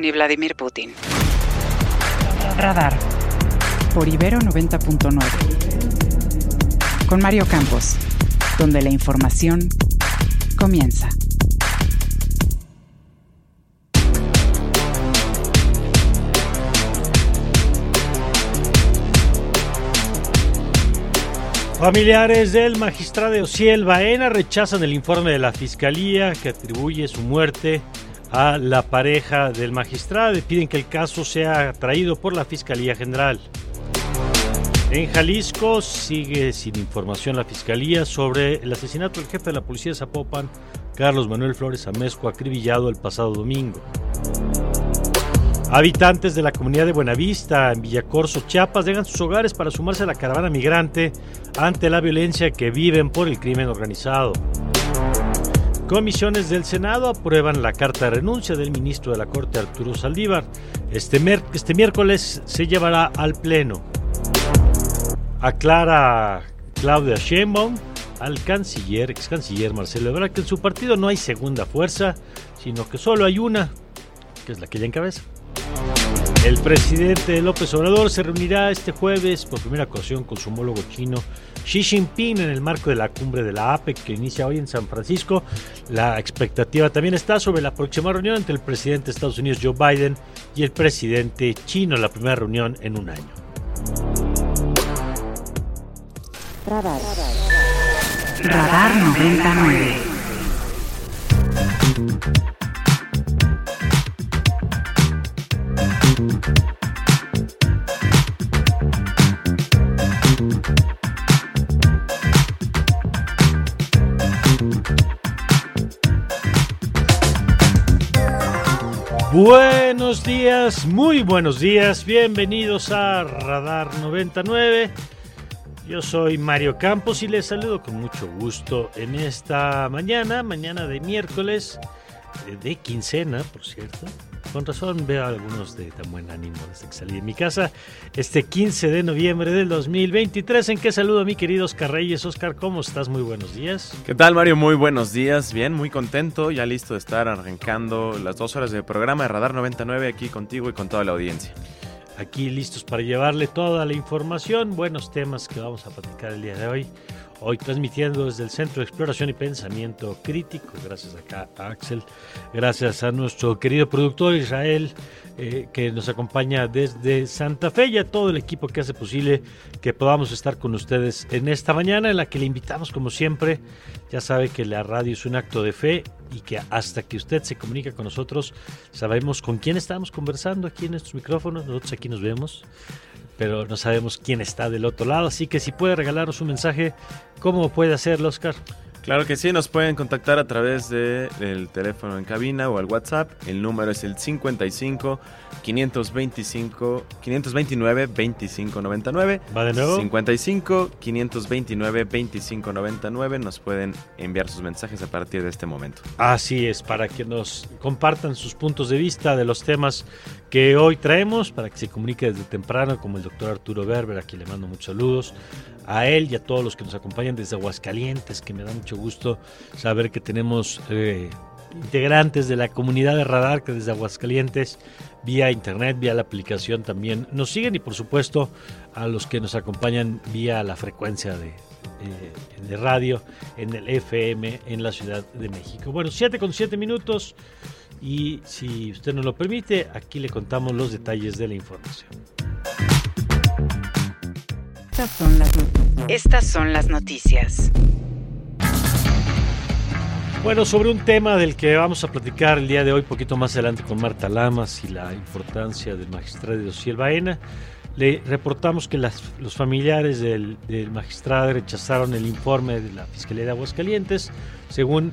ni Vladimir Putin. Radar. Por Ibero 90.9. Con Mario Campos, donde la información comienza. Familiares del magistrado Ociel Baena rechazan el informe de la fiscalía que atribuye su muerte a la pareja del magistrado y piden que el caso sea traído por la Fiscalía General. En Jalisco sigue sin información la fiscalía sobre el asesinato del jefe de la policía de Zapopan, Carlos Manuel Flores Amezco, acribillado el pasado domingo. Habitantes de la comunidad de Buenavista, en Villacorso, Chiapas, dejan sus hogares para sumarse a la caravana migrante ante la violencia que viven por el crimen organizado. Comisiones del Senado aprueban la carta de renuncia del ministro de la Corte, Arturo Saldívar. Este, este miércoles se llevará al Pleno. Aclara Claudia Sheinbaum al canciller, ex canciller Marcelo Ebrard, que en su partido no hay segunda fuerza, sino que solo hay una, que es la que ella encabeza. El presidente López Obrador se reunirá este jueves por primera ocasión con su homólogo chino Xi Jinping en el marco de la cumbre de la APEC que inicia hoy en San Francisco. La expectativa también está sobre la próxima reunión entre el presidente de Estados Unidos Joe Biden y el presidente chino, la primera reunión en un año. Radar 99. Buenos días, muy buenos días, bienvenidos a Radar 99. Yo soy Mario Campos y les saludo con mucho gusto en esta mañana, mañana de miércoles, de quincena, por cierto. Con razón veo a algunos de tan buen ánimo desde que salí de mi casa. Este 15 de noviembre del 2023, en que saludo a mi querido Oscar Reyes. Oscar, ¿cómo estás? Muy buenos días. ¿Qué tal, Mario? Muy buenos días. Bien, muy contento. Ya listo de estar arrancando las dos horas de programa de Radar 99 aquí contigo y con toda la audiencia. aquí listos para llevarle toda la información, buenos temas que vamos a platicar el día de hoy. Hoy transmitiendo desde el Centro de Exploración y Pensamiento Crítico, gracias acá a Axel, gracias a nuestro querido productor Israel, eh, que nos acompaña desde Santa Fe y a todo el equipo que hace posible que podamos estar con ustedes en esta mañana, en la que le invitamos como siempre, ya sabe que la radio es un acto de fe y que hasta que usted se comunica con nosotros, sabemos con quién estamos conversando aquí en nuestros micrófonos, nosotros aquí nos vemos, pero no sabemos quién está del otro lado, así que si puede regalarnos un mensaje, ¿cómo puede hacerlo, Oscar? Claro que sí, nos pueden contactar a través de- del teléfono en cabina o al WhatsApp. El número es el 55 525 529 2599. ¿Va de nuevo? 55 529 2599. Nos pueden enviar sus mensajes a partir de este momento. Así es, para que nos compartan sus puntos de vista de los temas que hoy traemos, para que se comunique desde temprano, como el doctor Arturo Berber, a quien le mando muchos saludos, a él y a todos los que nos acompañan desde Aguascalientes, que me da mucho gusto saber que tenemos eh, integrantes de la comunidad de radar que desde Aguascalientes, vía internet, vía la aplicación también nos siguen y por supuesto a los que nos acompañan vía la frecuencia de, eh, radio en el FM en la Ciudad de México. Bueno, 7 con 7 minutos y si usted nos lo permite, aquí le contamos los detalles de la información. Estas son las, Estas son las noticias. Bueno, sobre un tema del que vamos a platicar el día de hoy, poquito más adelante con Marta Lamas y la importancia del magistrado Ociel Baena, Le reportamos que los familiares del, magistrado rechazaron el informe de la Fiscalía de Aguascalientes. Según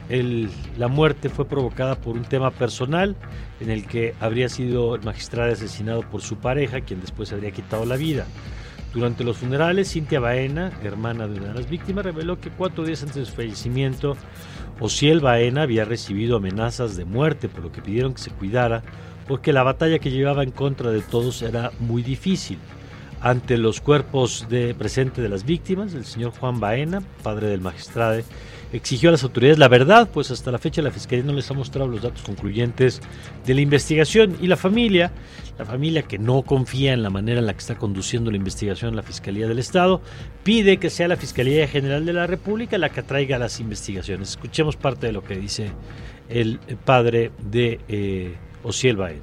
la muerte fue provocada por un tema personal en el que habría sido el magistrado asesinado por su pareja, quien después habría quitado la vida. Durante los funerales, Cintia Baena, hermana de una de las víctimas, reveló que cuatro días antes de su fallecimiento, Ociel Baena había recibido amenazas de muerte, por lo que pidieron que se cuidara, porque la batalla que llevaba en contra de todos era muy difícil. Ante los cuerpos de presente de las víctimas, el señor Juan Baena, padre del magistrado, exigió a las autoridades la verdad, pues hasta la fecha la Fiscalía no les ha mostrado los datos concluyentes de la investigación y la familia, la familia que no confía en la manera en la que está conduciendo la investigación la Fiscalía del Estado, pide que sea la Fiscalía General de la República la que traiga las investigaciones. Escuchemos parte de lo que dice el padre de eh, Ociel Baena.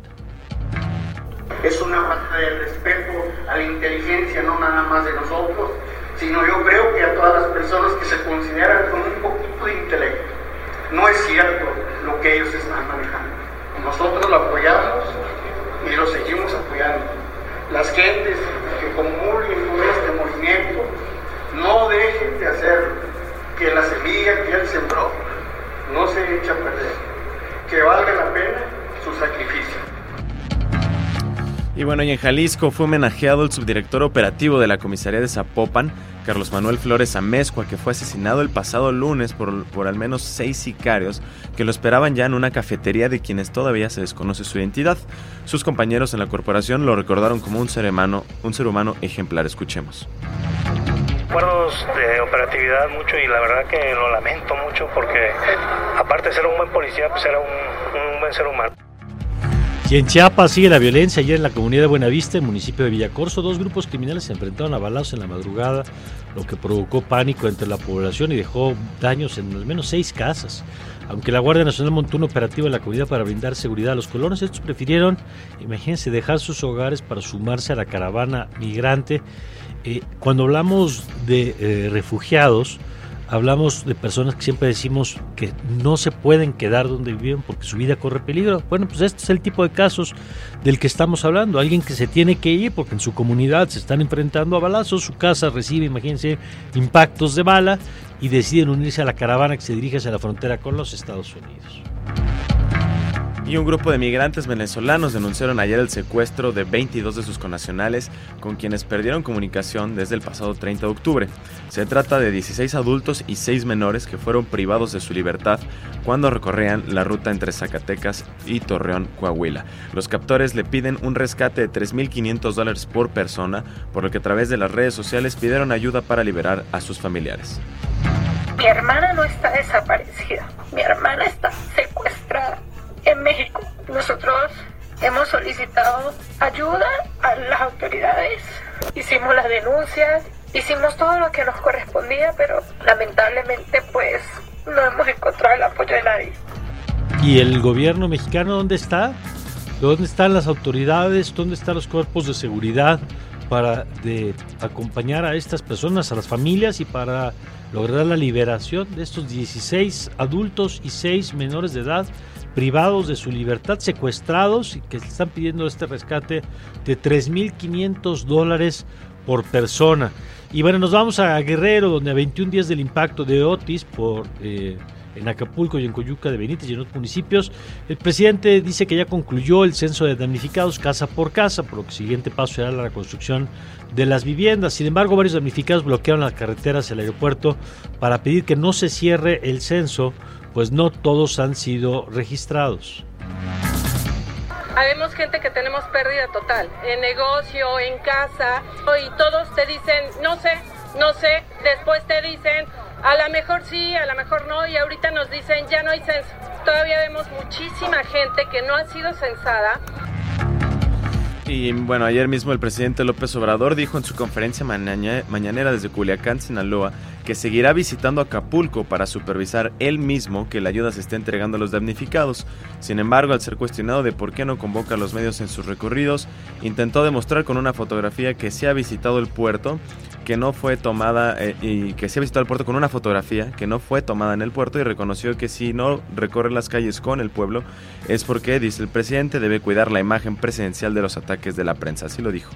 Es una falta de respeto a la inteligencia, no nada más de nosotros, sino yo creo que a todas las personas que se consideran con un poquito de intelecto. No es cierto lo que ellos están manejando. Nosotros lo apoyamos y lo seguimos apoyando. Las gentes que comulguen con este movimiento no dejen de hacerlo. Que la semilla que él sembró no se eche a perder. Que valga la pena su sacrificio. Y bueno, y en Jalisco fue homenajeado el subdirector operativo de la comisaría de Zapopan, Carlos Manuel Flores Amezcua, que fue asesinado el pasado lunes por, por al menos seis sicarios que lo esperaban ya en una cafetería de quienes todavía se desconoce su identidad. Sus compañeros en la corporación lo recordaron como un ser humano, un ser humano ejemplar. Escuchemos recuerdos de operatividad mucho y la verdad que lo lamento mucho porque aparte de ser un buen policía, pues era un buen ser humano. Y en Chiapas sigue la violencia. Ayer en la comunidad de Buenavista, en el municipio de Villacorso, dos grupos criminales se enfrentaron a balazos en la madrugada, lo que provocó pánico entre la población y dejó daños en al menos seis casas. Aunque la Guardia Nacional montó un operativo en la comunidad para brindar seguridad a los colonos, estos prefirieron, imagínense, dejar sus hogares para sumarse a la caravana migrante. Eh, cuando hablamos de eh, refugiados, hablamos de personas que siempre decimos que no se pueden quedar donde viven porque su vida corre peligro. Bueno, pues este es el tipo de casos del que estamos hablando. Alguien que se tiene que ir porque en su comunidad se están enfrentando a balazos, su casa recibe, imagínense, impactos de bala y deciden unirse a la caravana que se dirige hacia la frontera con los Estados Unidos. Y un grupo de migrantes venezolanos denunciaron ayer el secuestro de 22 de sus connacionales con quienes perdieron comunicación desde el pasado 30 de octubre. Se trata de 16 adultos y 6 menores que fueron privados de su libertad cuando recorrían la ruta entre Zacatecas y Torreón, Coahuila. Los captores le piden un rescate de 3.500 dólares por persona, por lo que a través de las redes sociales pidieron ayuda para liberar a sus familiares. Mi hermana no está desaparecida, mi hermana está secuestrada. Nosotros hemos solicitado ayuda a las autoridades, hicimos las denuncias, hicimos todo lo que nos correspondía, pero lamentablemente pues no hemos encontrado el apoyo de nadie. ¿Y el gobierno mexicano dónde está? ¿Dónde están las autoridades? ¿Dónde están los cuerpos de seguridad para acompañar a estas personas, a las familias y para lograr la liberación de estos 16 adultos y 6 menores de edad privados de su libertad, secuestrados y que están pidiendo este rescate de 3.500 dólares por persona. Y bueno, nos vamos a Guerrero, donde a 21 días del impacto de Otis por... Eh, en Acapulco y en Coyuca de Benítez y en otros municipios. El presidente dice que ya concluyó el censo de damnificados casa por casa, por lo que el siguiente paso será la reconstrucción de las viviendas. Sin embargo, varios damnificados bloquearon las carreteras del aeropuerto para pedir que no se cierre el censo pues no todos han sido registrados. Habemos gente que tenemos pérdida total, en negocio, en casa, y todos te dicen, no sé, no sé, después te dicen, a lo mejor sí, a lo mejor no, y ahorita nos dicen, ya no hay censo. Todavía vemos muchísima gente que no ha sido censada y bueno, ayer mismo el presidente López Obrador dijo en su conferencia mañanera desde Culiacán, Sinaloa, que seguirá visitando Acapulco para supervisar él mismo que la ayuda se esté entregando a los damnificados. Sin embargo, al ser cuestionado de por qué no convoca a los medios en sus recorridos, intentó demostrar con una fotografía que se ha visitado el puerto que no fue tomada eh, y que se ha visitado el puerto con una fotografía que no fue tomada en el puerto y reconoció que si no recorre las calles con el pueblo es porque, dice el presidente, debe cuidar la imagen presidencial de los ataques de la prensa. Así lo dijo.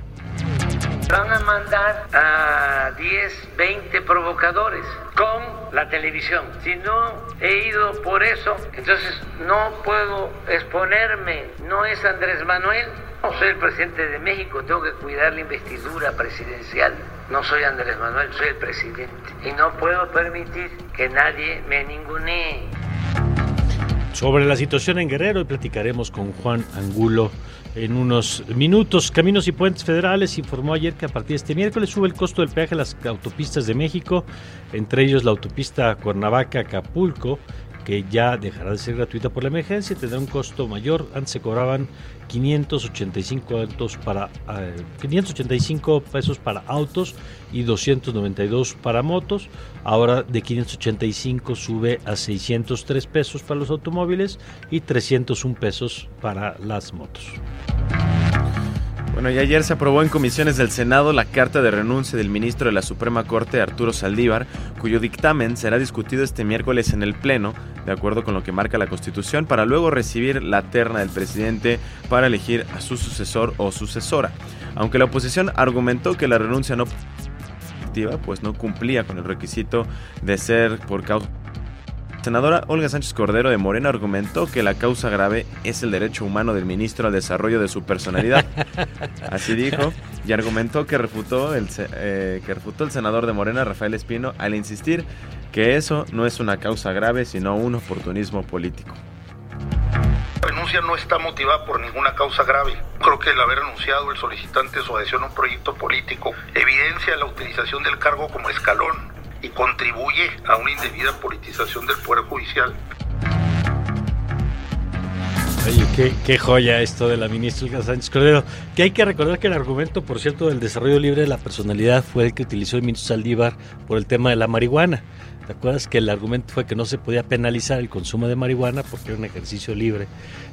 Van a mandar a 10, 20 provocadores con la televisión. Si no he ido por eso, entonces no puedo exponerme. No es Andrés Manuel. No soy el presidente de México, tengo que cuidar la investidura presidencial. No soy Andrés Manuel, soy el presidente. Y no puedo permitir que nadie me ningunee. Sobre la situación en Guerrero platicaremos con Juan Angulo en unos minutos. Caminos y Puentes Federales informó ayer que a partir de este miércoles sube el costo del peaje a las autopistas de México, entre ellos la autopista Cuernavaca-Acapulco, que ya dejará de ser gratuita por la emergencia y tendrá un costo mayor. Antes se cobraban 585, para, 585 eh, pesos para autos y 292 para motos. Ahora de 585 sube a 603 pesos para los automóviles y 301 pesos para las motos. Bueno, y ayer se aprobó en comisiones del Senado la carta de renuncia del ministro de la Suprema Corte, Arturo Saldívar, cuyo dictamen será discutido este miércoles en el Pleno, de acuerdo con lo que marca la Constitución, para luego recibir la terna del presidente para elegir a su sucesor o sucesora. Aunque la oposición argumentó que la renuncia no pues no cumplía con el requisito de ser por causa senadora Olga Sánchez Cordero de Morena argumentó que la causa grave es el derecho humano del ministro al desarrollo de su personalidad. Así dijo, y argumentó que refutó el, eh, que refutó el senador de Morena, Rafael Espino, al insistir que eso no es una causa grave, sino un oportunismo político. Renuncia no está motivada por ninguna causa grave. Creo que el haber anunciado el solicitante su adhesión a un proyecto político evidencia la utilización del cargo como escalón y contribuye a una indebida politización del Poder Judicial. Oye, qué, joya esto de la ministra Sánchez Cordero. Que hay que recordar que el argumento, por cierto, del desarrollo libre de la personalidad fue el que utilizó el ministro Saldívar por el tema de la marihuana. ¿Te acuerdas que el argumento fue que no se podía penalizar el consumo de marihuana porque era un ejercicio libre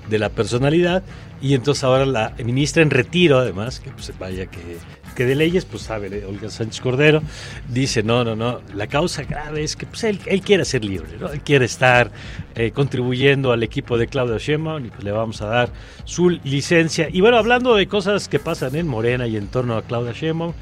de la personalidad? Y entonces ahora la ministra en retiro, además, que pues vaya que que de leyes, pues sabe, Olga Sánchez Cordero, dice, no, no, no, la causa grave es que pues, él, quiere ser libre, ¿no? él quiere estar eh, contribuyendo al equipo de Claudio Sheinbaum y pues le vamos a dar su licencia. Y bueno, hablando de cosas que pasan en Morena y en torno a Claudia Sheinbaum,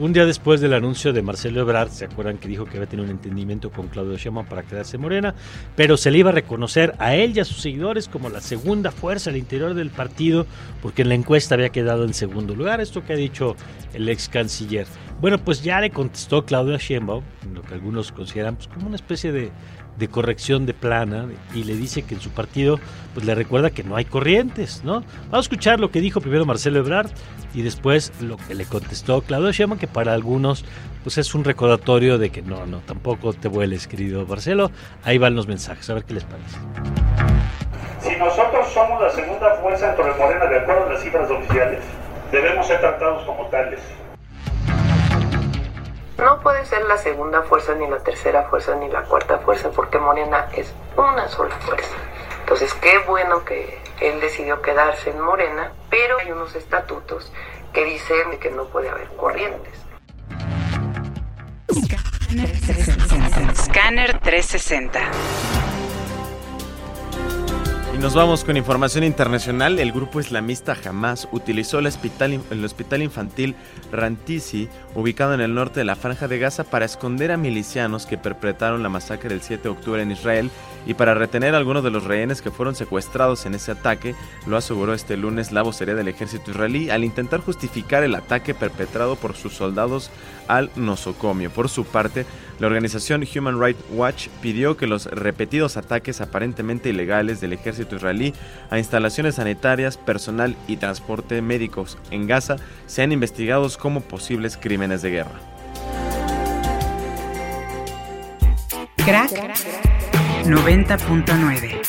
un día después del anuncio de Marcelo Ebrard, ¿se acuerdan que dijo que había tenido un entendimiento con Claudio Sheinbaum para quedarse morena? Pero se le iba a reconocer a él y a sus seguidores como la segunda fuerza al interior del partido, porque en la encuesta había quedado en segundo lugar, esto que ha dicho el ex canciller. Bueno, pues ya le contestó Claudio Sheinbaum, lo que algunos consideran pues, como una especie de de corrección de plana y le dice que en su partido pues le recuerda que no hay corrientes, ¿no? Vamos a escuchar lo que dijo primero Marcelo Ebrard y después lo que le contestó Claudio Sheinbaum que para algunos pues es un recordatorio de que no, no, tampoco te vueles, querido Marcelo. Ahí van los mensajes, a ver qué les parece. Si nosotros somos la segunda fuerza dentro de Morena de acuerdo a las cifras oficiales, debemos ser tratados como tales. No puede ser la segunda fuerza, ni la tercera fuerza, ni la cuarta fuerza, porque Morena es una sola fuerza. Entonces, qué bueno que él decidió quedarse en Morena, pero hay unos estatutos que dicen que no puede haber corrientes. Scanner 360. Y nos vamos con información internacional. El grupo islamista Hamas utilizó el hospital, infantil Rantisi, ubicado en el norte de la Franja de Gaza, para esconder a milicianos que perpetraron la masacre del 7 de octubre en Israel y para retener a algunos de los rehenes que fueron secuestrados en ese ataque, lo aseguró este lunes la vocería del ejército israelí al intentar justificar el ataque perpetrado por sus soldados al nosocomio. Por su parte, la organización Human Rights Watch pidió que los repetidos ataques aparentemente ilegales del ejército israelí a instalaciones sanitarias, personal y transporte médicos en Gaza sean investigados como posibles crímenes de guerra. Crack 90.9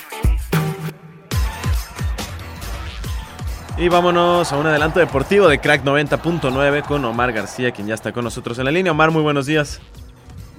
Y vámonos a un adelanto deportivo de Crack 90.9 con Omar García, quien ya está con nosotros en la línea. Omar, muy buenos días.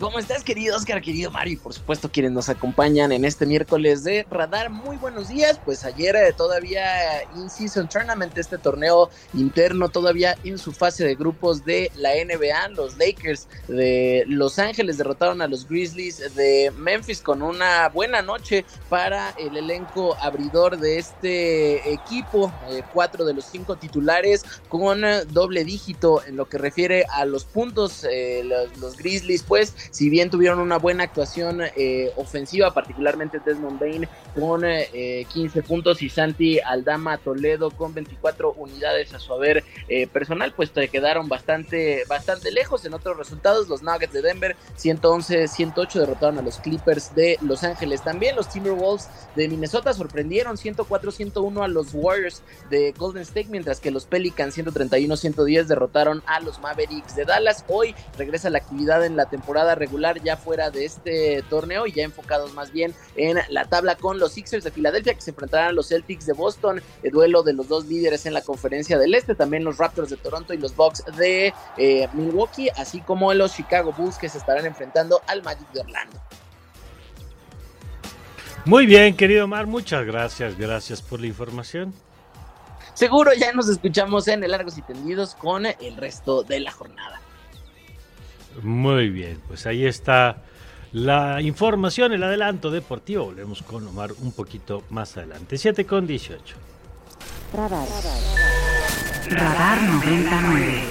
¿Cómo estás, querido Oscar, querido Mario? Y por supuesto, quienes nos acompañan en este miércoles de Radar. Muy buenos días. Pues ayer eh, todavía In-Season Tournament, este torneo interno, todavía en su fase de grupos de la NBA. Los Lakers de Los Ángeles derrotaron a los Grizzlies de Memphis con una buena noche para el elenco abridor de este equipo. Eh, cuatro de los cinco titulares con doble dígito en lo que refiere a los puntos. Eh, los Grizzlies, pues si bien tuvieron una buena actuación eh, ofensiva, particularmente Desmond Bain con 15 eh, puntos y Santi Aldama Toledo con 24 unidades a su haber eh, personal, pues te quedaron bastante, bastante lejos en otros resultados. Los Nuggets de Denver 111-108 derrotaron a los Clippers de Los Ángeles. También los Timberwolves de Minnesota sorprendieron 104-101 a los Warriors de Golden State, mientras que los Pelicans 131-110 derrotaron a los Mavericks de Dallas. Hoy regresa la actividad en la temporada regular ya fuera de este torneo y ya enfocados más bien en la tabla con los Sixers de Filadelfia que se enfrentarán a los Celtics de Boston, el duelo de los dos líderes en la conferencia del Este, también los Raptors de Toronto y los Bucks de eh, Milwaukee, así como los Chicago Bulls que se estarán enfrentando al Magic de Orlando. Muy bien, querido Mar, muchas gracias, gracias por la información. Seguro ya nos escuchamos en el Largos y Tendidos con el resto de la jornada. Muy bien, pues ahí está la información, el adelanto deportivo. Volvemos con Omar un poquito más adelante. 7 con 18. Radar. Radar 99.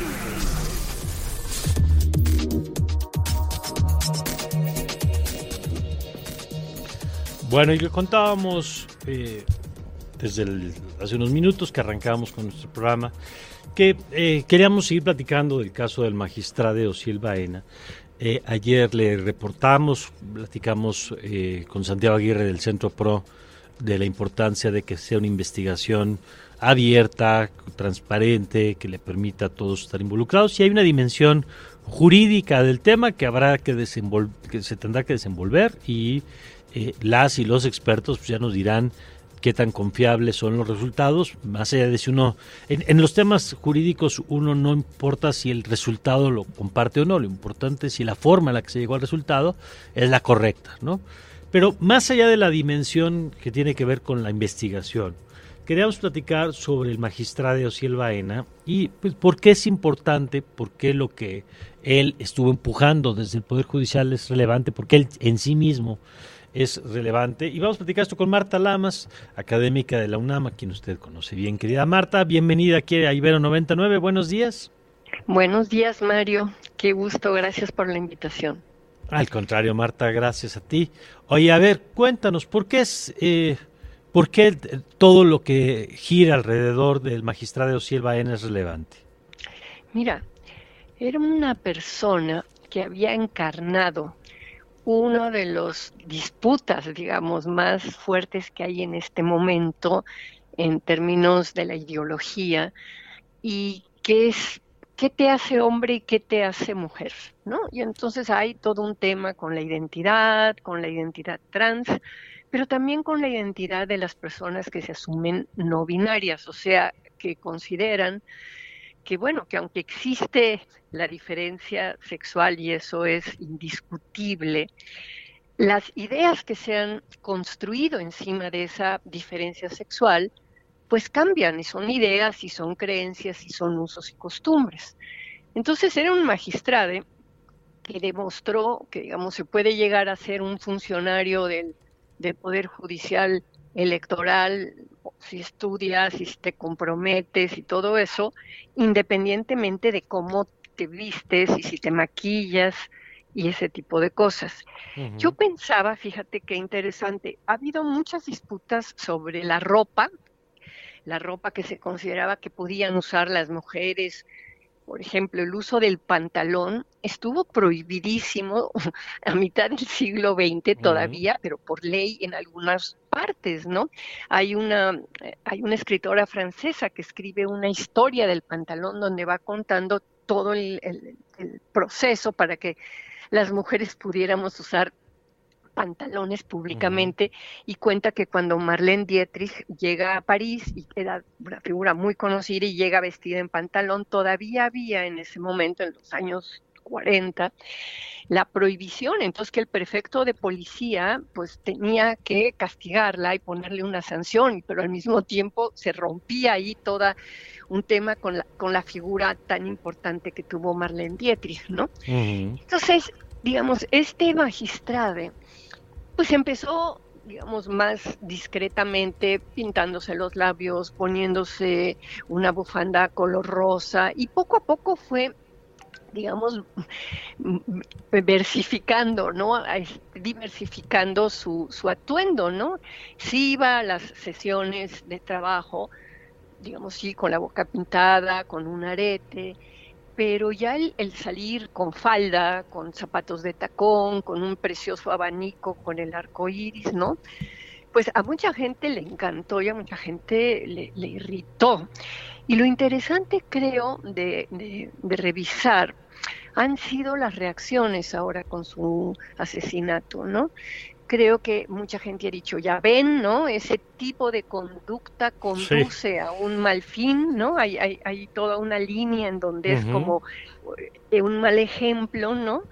Bueno, y le contábamos eh, desde hace unos minutos que arrancábamos con nuestro programa que eh, queríamos seguir platicando del caso del magistrado Osiel Baena. Eh, ayer le reportamos, platicamos eh, con Santiago Aguirre del Centro PRO de la importancia de que sea una investigación abierta, transparente, que le permita a todos estar involucrados. Y hay una dimensión jurídica del tema que habrá que que se tendrá que desenvolver y las y los expertos pues, ya nos dirán qué tan confiables son los resultados, más allá de si uno, en, los temas jurídicos uno no importa si el resultado lo comparte o no, lo importante es si la forma en la que se llegó al resultado es la correcta, ¿no? Pero más allá de la dimensión que tiene que ver con la investigación, queríamos platicar sobre el magistrado Osiel Baena y pues, por qué es importante, por qué lo que él estuvo empujando desde el Poder Judicial es relevante, porque él en sí mismo es relevante. Y vamos a platicar esto con Marta Lamas, académica de la UNAM, a quien usted conoce bien. Querida Marta, bienvenida aquí a Ibero 99. Buenos días. Buenos días, Mario. Qué gusto. Gracias por la invitación. Al contrario, Marta, gracias a ti. Oye, a ver, cuéntanos, ¿por qué es... Eh, ¿Por qué todo lo que gira alrededor del magistrado Silva N es relevante? Mira, era una persona que había encarnado uno de los disputas, digamos, más fuertes que hay en este momento en términos de la ideología y qué es qué te hace hombre y qué te hace mujer, ¿no? Y entonces hay todo un tema con la identidad, con la identidad trans, pero también con la identidad de las personas que se asumen no binarias, o sea, que consideran que bueno, que aunque existe la diferencia sexual y eso es indiscutible, las ideas que se han construido encima de esa diferencia sexual, pues cambian y son ideas y son creencias y son usos y costumbres. Entonces era un magistrado que demostró que, digamos, se puede llegar a ser un funcionario del, del Poder Judicial electoral, si estudias, si te comprometes y todo eso, independientemente de cómo te vistes y si te maquillas y ese tipo de cosas. Yo pensaba, fíjate qué interesante, ha habido muchas disputas sobre la ropa, la ropa que se consideraba que podían usar las mujeres. Por ejemplo, el uso del pantalón estuvo prohibidísimo a mitad del siglo XX todavía, pero por ley en algunas partes, ¿no? Hay una, hay una escritora francesa que escribe una historia del pantalón donde va contando todo el proceso para que las mujeres pudiéramos usar pantalones públicamente y cuenta que cuando Marlene Dietrich llega a París y era una figura muy conocida y llega vestida en pantalón, todavía había en ese momento, en los años 40, la prohibición, entonces que el prefecto de policía pues tenía que castigarla y ponerle una sanción, pero al mismo tiempo se rompía ahí toda un tema con la, con la figura tan importante que tuvo Marlene Dietrich, ¿no? Entonces, digamos, este magistrado pues empezó digamos, más discretamente, pintándose los labios, poniéndose una bufanda color rosa, y poco a poco fue digamos, versificando, ¿no? Diversificando su, su atuendo, ¿no? Sí iba a las sesiones de trabajo, digamos, sí, con la boca pintada, con un arete, pero ya el, salir con falda, con zapatos de tacón, con un precioso abanico, con el arco iris, ¿no? Pues a mucha gente le encantó y a mucha gente le, irritó. Y lo interesante, creo, de, de revisar han sido las reacciones ahora con su asesinato, ¿no? creo que mucha gente ha dicho, ya ven, ¿no? Ese tipo de conducta conduce a un mal fin, ¿no? Hay, hay, hay toda una línea en donde es como eh, un mal ejemplo, ¿no?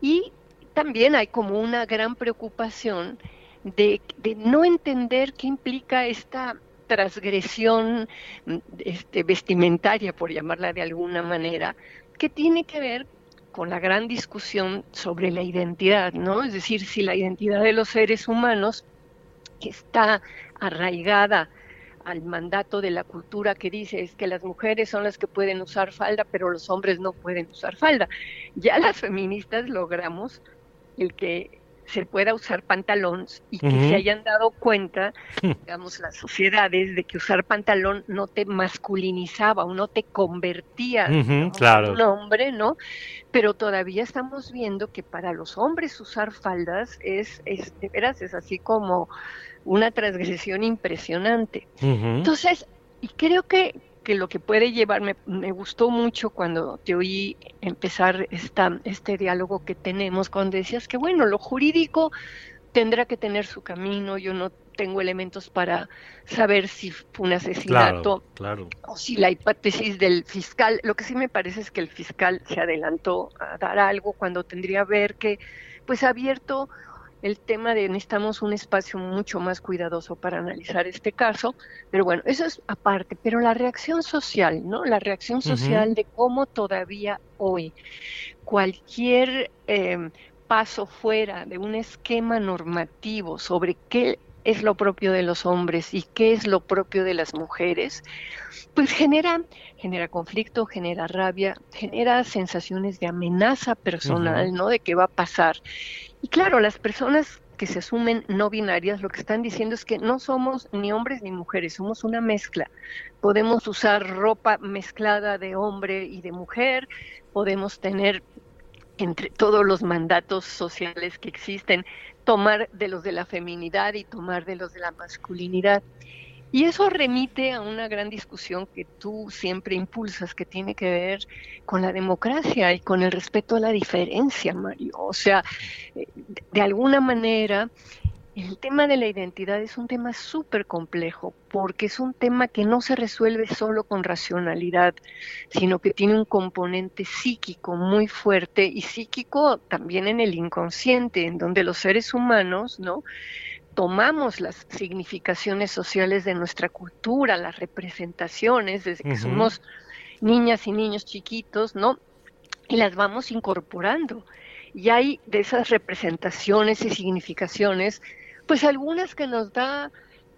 Y también hay como una gran preocupación de, de no entender qué implica esta transgresión este, vestimentaria, por llamarla de alguna manera, que tiene que ver con la gran discusión sobre la identidad, ¿no? Es decir, si la identidad de los seres humanos está arraigada al mandato de la cultura que dice es que las mujeres son las que pueden usar falda, pero los hombres no pueden usar falda. Ya las feministas logramos el que se pueda usar pantalones y que se hayan dado cuenta, digamos, las sociedades de que usar pantalón no te masculinizaba o no te convertía en un hombre, ¿no? Pero todavía estamos viendo que para los hombres usar faldas es, es de veras, es así como una transgresión impresionante. Entonces, y creo que, que lo que puede llevarme, me gustó mucho cuando te oí empezar esta, este diálogo que tenemos, cuando decías que, bueno, lo jurídico tendrá que tener su camino, yo no tengo elementos para saber si fue un asesinato claro, o si la hipótesis del fiscal, lo que sí me parece es que el fiscal se adelantó a dar algo cuando tendría que ver que pues abierto el tema de necesitamos un espacio mucho más cuidadoso para analizar este caso, pero bueno, eso es aparte, pero la reacción social, ¿no? La reacción social de cómo todavía hoy cualquier em, paso fuera de un esquema normativo sobre qué es lo propio de los hombres y qué es lo propio de las mujeres, pues genera, genera conflicto, genera rabia, genera sensaciones de amenaza personal, ¿no? De qué va a pasar. Y claro, las personas que se asumen no binarias lo que están diciendo es que no somos ni hombres ni mujeres, somos una mezcla. Podemos usar ropa mezclada de hombre y de mujer, podemos tener entre todos los mandatos sociales que existen, tomar de los de la feminidad y tomar de los de la masculinidad. Y eso remite a una gran discusión que tú siempre impulsas, que tiene que ver con la democracia y con el respeto a la diferencia, Mario. O sea, eh, de alguna manera, el tema de la identidad es un tema súper complejo porque es un tema que no se resuelve solo con racionalidad, sino que tiene un componente psíquico muy fuerte y psíquico también en el inconsciente, en donde los seres humanos, ¿no? tomamos las significaciones sociales de nuestra cultura, las representaciones, desde que somos niñas y niños chiquitos, ¿no? Y las vamos incorporando. Y hay de esas representaciones y significaciones, pues algunas que nos da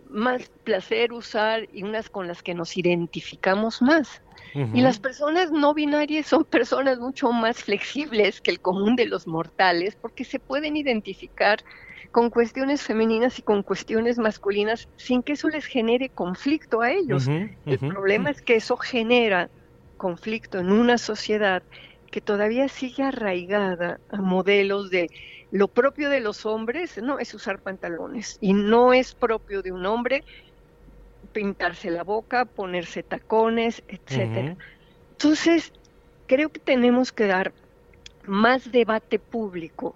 más placer usar y unas con las que nos identificamos más. Y las personas no binarias son personas mucho más flexibles que el común de los mortales porque se pueden identificar con cuestiones femeninas y con cuestiones masculinas sin que eso les genere conflicto a ellos. El problema es que eso genera conflicto en una sociedad que todavía sigue arraigada a modelos de lo propio de los hombres, no es usar pantalones y no es propio de un hombre pintarse la boca, ponerse tacones, etcétera. Entonces, creo que tenemos que dar más debate público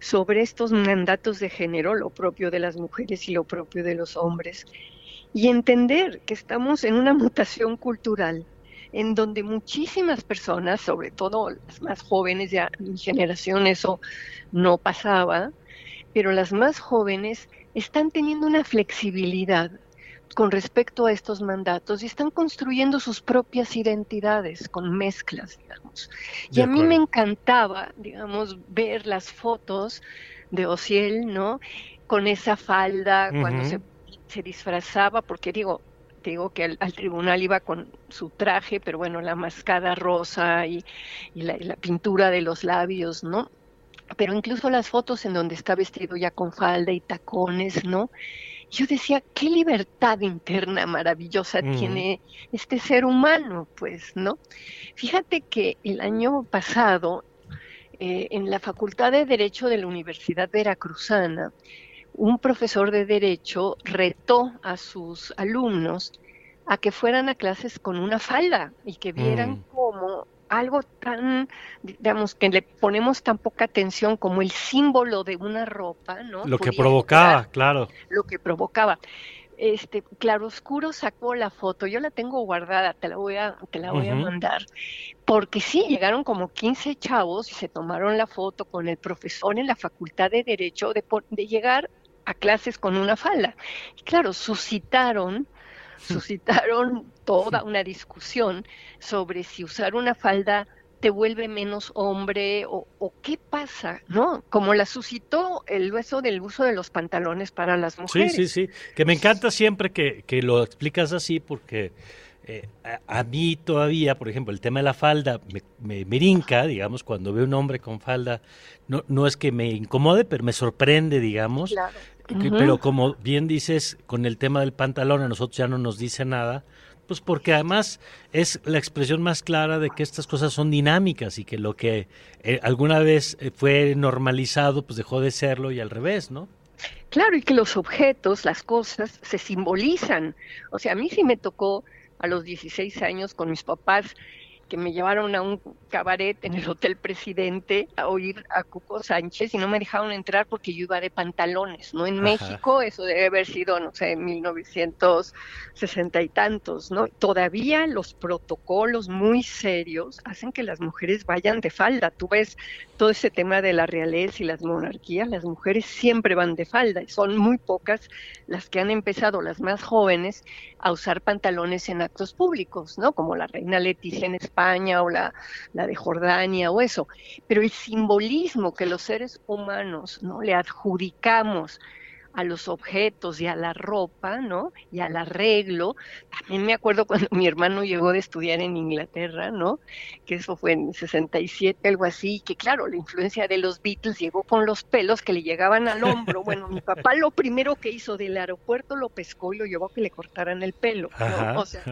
sobre estos mandatos de género, lo propio de las mujeres y lo propio de los hombres, y entender que estamos en una mutación cultural en donde muchísimas personas, sobre todo las más jóvenes, ya mi generación eso no pasaba, pero las más jóvenes están teniendo una flexibilidad con respecto a estos mandatos y están construyendo sus propias identidades con mezclas, digamos. Y a mí me encantaba, digamos, ver las fotos de Ociel, ¿no? Con esa falda, cuando se, se, disfrazaba, porque digo, digo que al, tribunal iba con su traje, pero bueno, la mascada rosa y, la, y la pintura de los labios, ¿no? Pero incluso las fotos en donde está vestido ya con falda y tacones, ¿no? yo decía, qué libertad interna maravillosa tiene este ser humano, pues, ¿no? Fíjate que el año pasado, eh, en la Facultad de Derecho de la Universidad Veracruzana, un profesor de Derecho retó a sus alumnos a que fueran a clases con una falda y que vieran mm. cómo algo tan, digamos, que le ponemos tan poca atención como el símbolo de una ropa, ¿no? Lo que provocaba, claro. Lo que provocaba. Este, Claroscuro sacó la foto, yo la tengo guardada, te la voy a, te la voy a mandar, porque sí, llegaron como 15 chavos y se tomaron la foto con el profesor en la Facultad de Derecho de, de llegar a clases con una falda. Y claro, suscitaron suscitaron toda una discusión sobre si usar una falda te vuelve menos hombre o, qué pasa, ¿no? Como la suscitó el hueso del uso de los pantalones para las mujeres. Sí, sí, sí, que me encanta siempre que, que lo explicas así porque eh, a, mí todavía, por ejemplo, el tema de la falda me, me, brinca, digamos, cuando veo un hombre con falda, no, no es que me incomode, pero me sorprende, digamos. Claro. Pero como bien dices, con el tema del pantalón a nosotros ya no nos dice nada, pues porque además es la expresión más clara de que estas cosas son dinámicas y que lo que eh, alguna vez eh, fue normalizado, pues dejó de serlo y al revés, ¿no? Claro, y que los objetos, las cosas, se simbolizan. O sea, a mí sí me tocó a los 16 años con mis papás que me llevaron a un cabaret en el Hotel Presidente a oír a Cuco Sánchez y no me dejaron entrar porque yo iba de pantalones, ¿no? En México eso debe haber sido, no sé, en 1960 y tantos, ¿no? Todavía los protocolos muy serios hacen que las mujeres vayan de falda. Tú ves todo ese tema de la realeza y las monarquías, las mujeres siempre van de falda y son muy pocas las que han empezado, las más jóvenes, a usar pantalones en actos públicos, ¿no? Como la reina Leticia en España o la, la de Jordania o eso. Pero el simbolismo que los seres humanos, ¿no? Le adjudicamos a los objetos y a la ropa, ¿no? Y al arreglo. También me acuerdo cuando mi hermano llegó de estudiar en Inglaterra, ¿no? Que eso fue en 67, algo así, que claro, la influencia de los Beatles llegó con los pelos que le llegaban al hombro. Bueno, mi papá lo primero que hizo del aeropuerto lo pescó y lo llevó a que le cortaran el pelo, ¿no? o sea,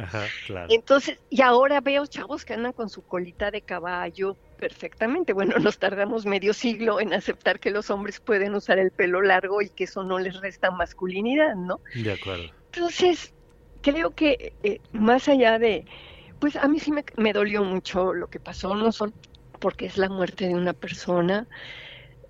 entonces, y ahora veo chavos que andan con su colita de caballo, perfectamente. Bueno, nos tardamos medio siglo en aceptar que los hombres pueden usar el pelo largo y que eso no les resta masculinidad, ¿no? De acuerdo. Entonces, creo que eh, más allá de, pues a mí sí me, me dolió mucho lo que pasó, no solo porque es la muerte de una persona,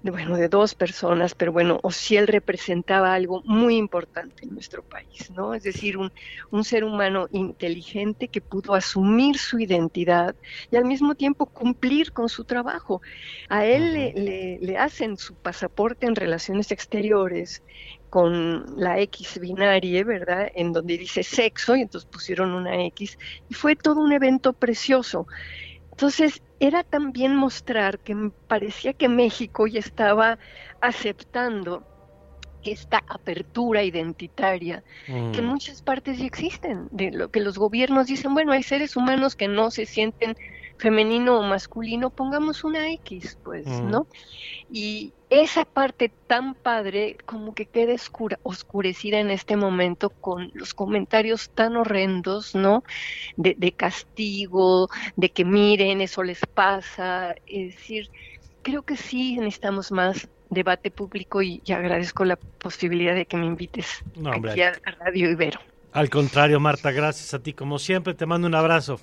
bueno, de dos personas, pero bueno, Ociel representaba algo muy importante en nuestro país, ¿no? Es decir, un, un ser humano inteligente que pudo asumir su identidad y al mismo tiempo cumplir con su trabajo. A él le, le, hacen su pasaporte en relaciones exteriores con la X binaria, ¿verdad? En donde dice sexo y entonces pusieron una X y fue todo un evento precioso. Entonces, era también mostrar que parecía que México ya estaba aceptando esta apertura identitaria que en mm. muchas partes ya existen, de lo que los gobiernos dicen, bueno, hay seres humanos que no se sienten femenino o masculino, pongamos una X, pues, mm. ¿no? Y esa parte tan padre como que queda oscurecida en este momento con los comentarios tan horrendos, ¿no? De, de castigo, de que miren, eso les pasa, es decir, creo que sí necesitamos más debate público y, agradezco la posibilidad de que me invites aquí a, a Radio Ibero. Al contrario, Marta, gracias a ti como siempre, te mando un abrazo.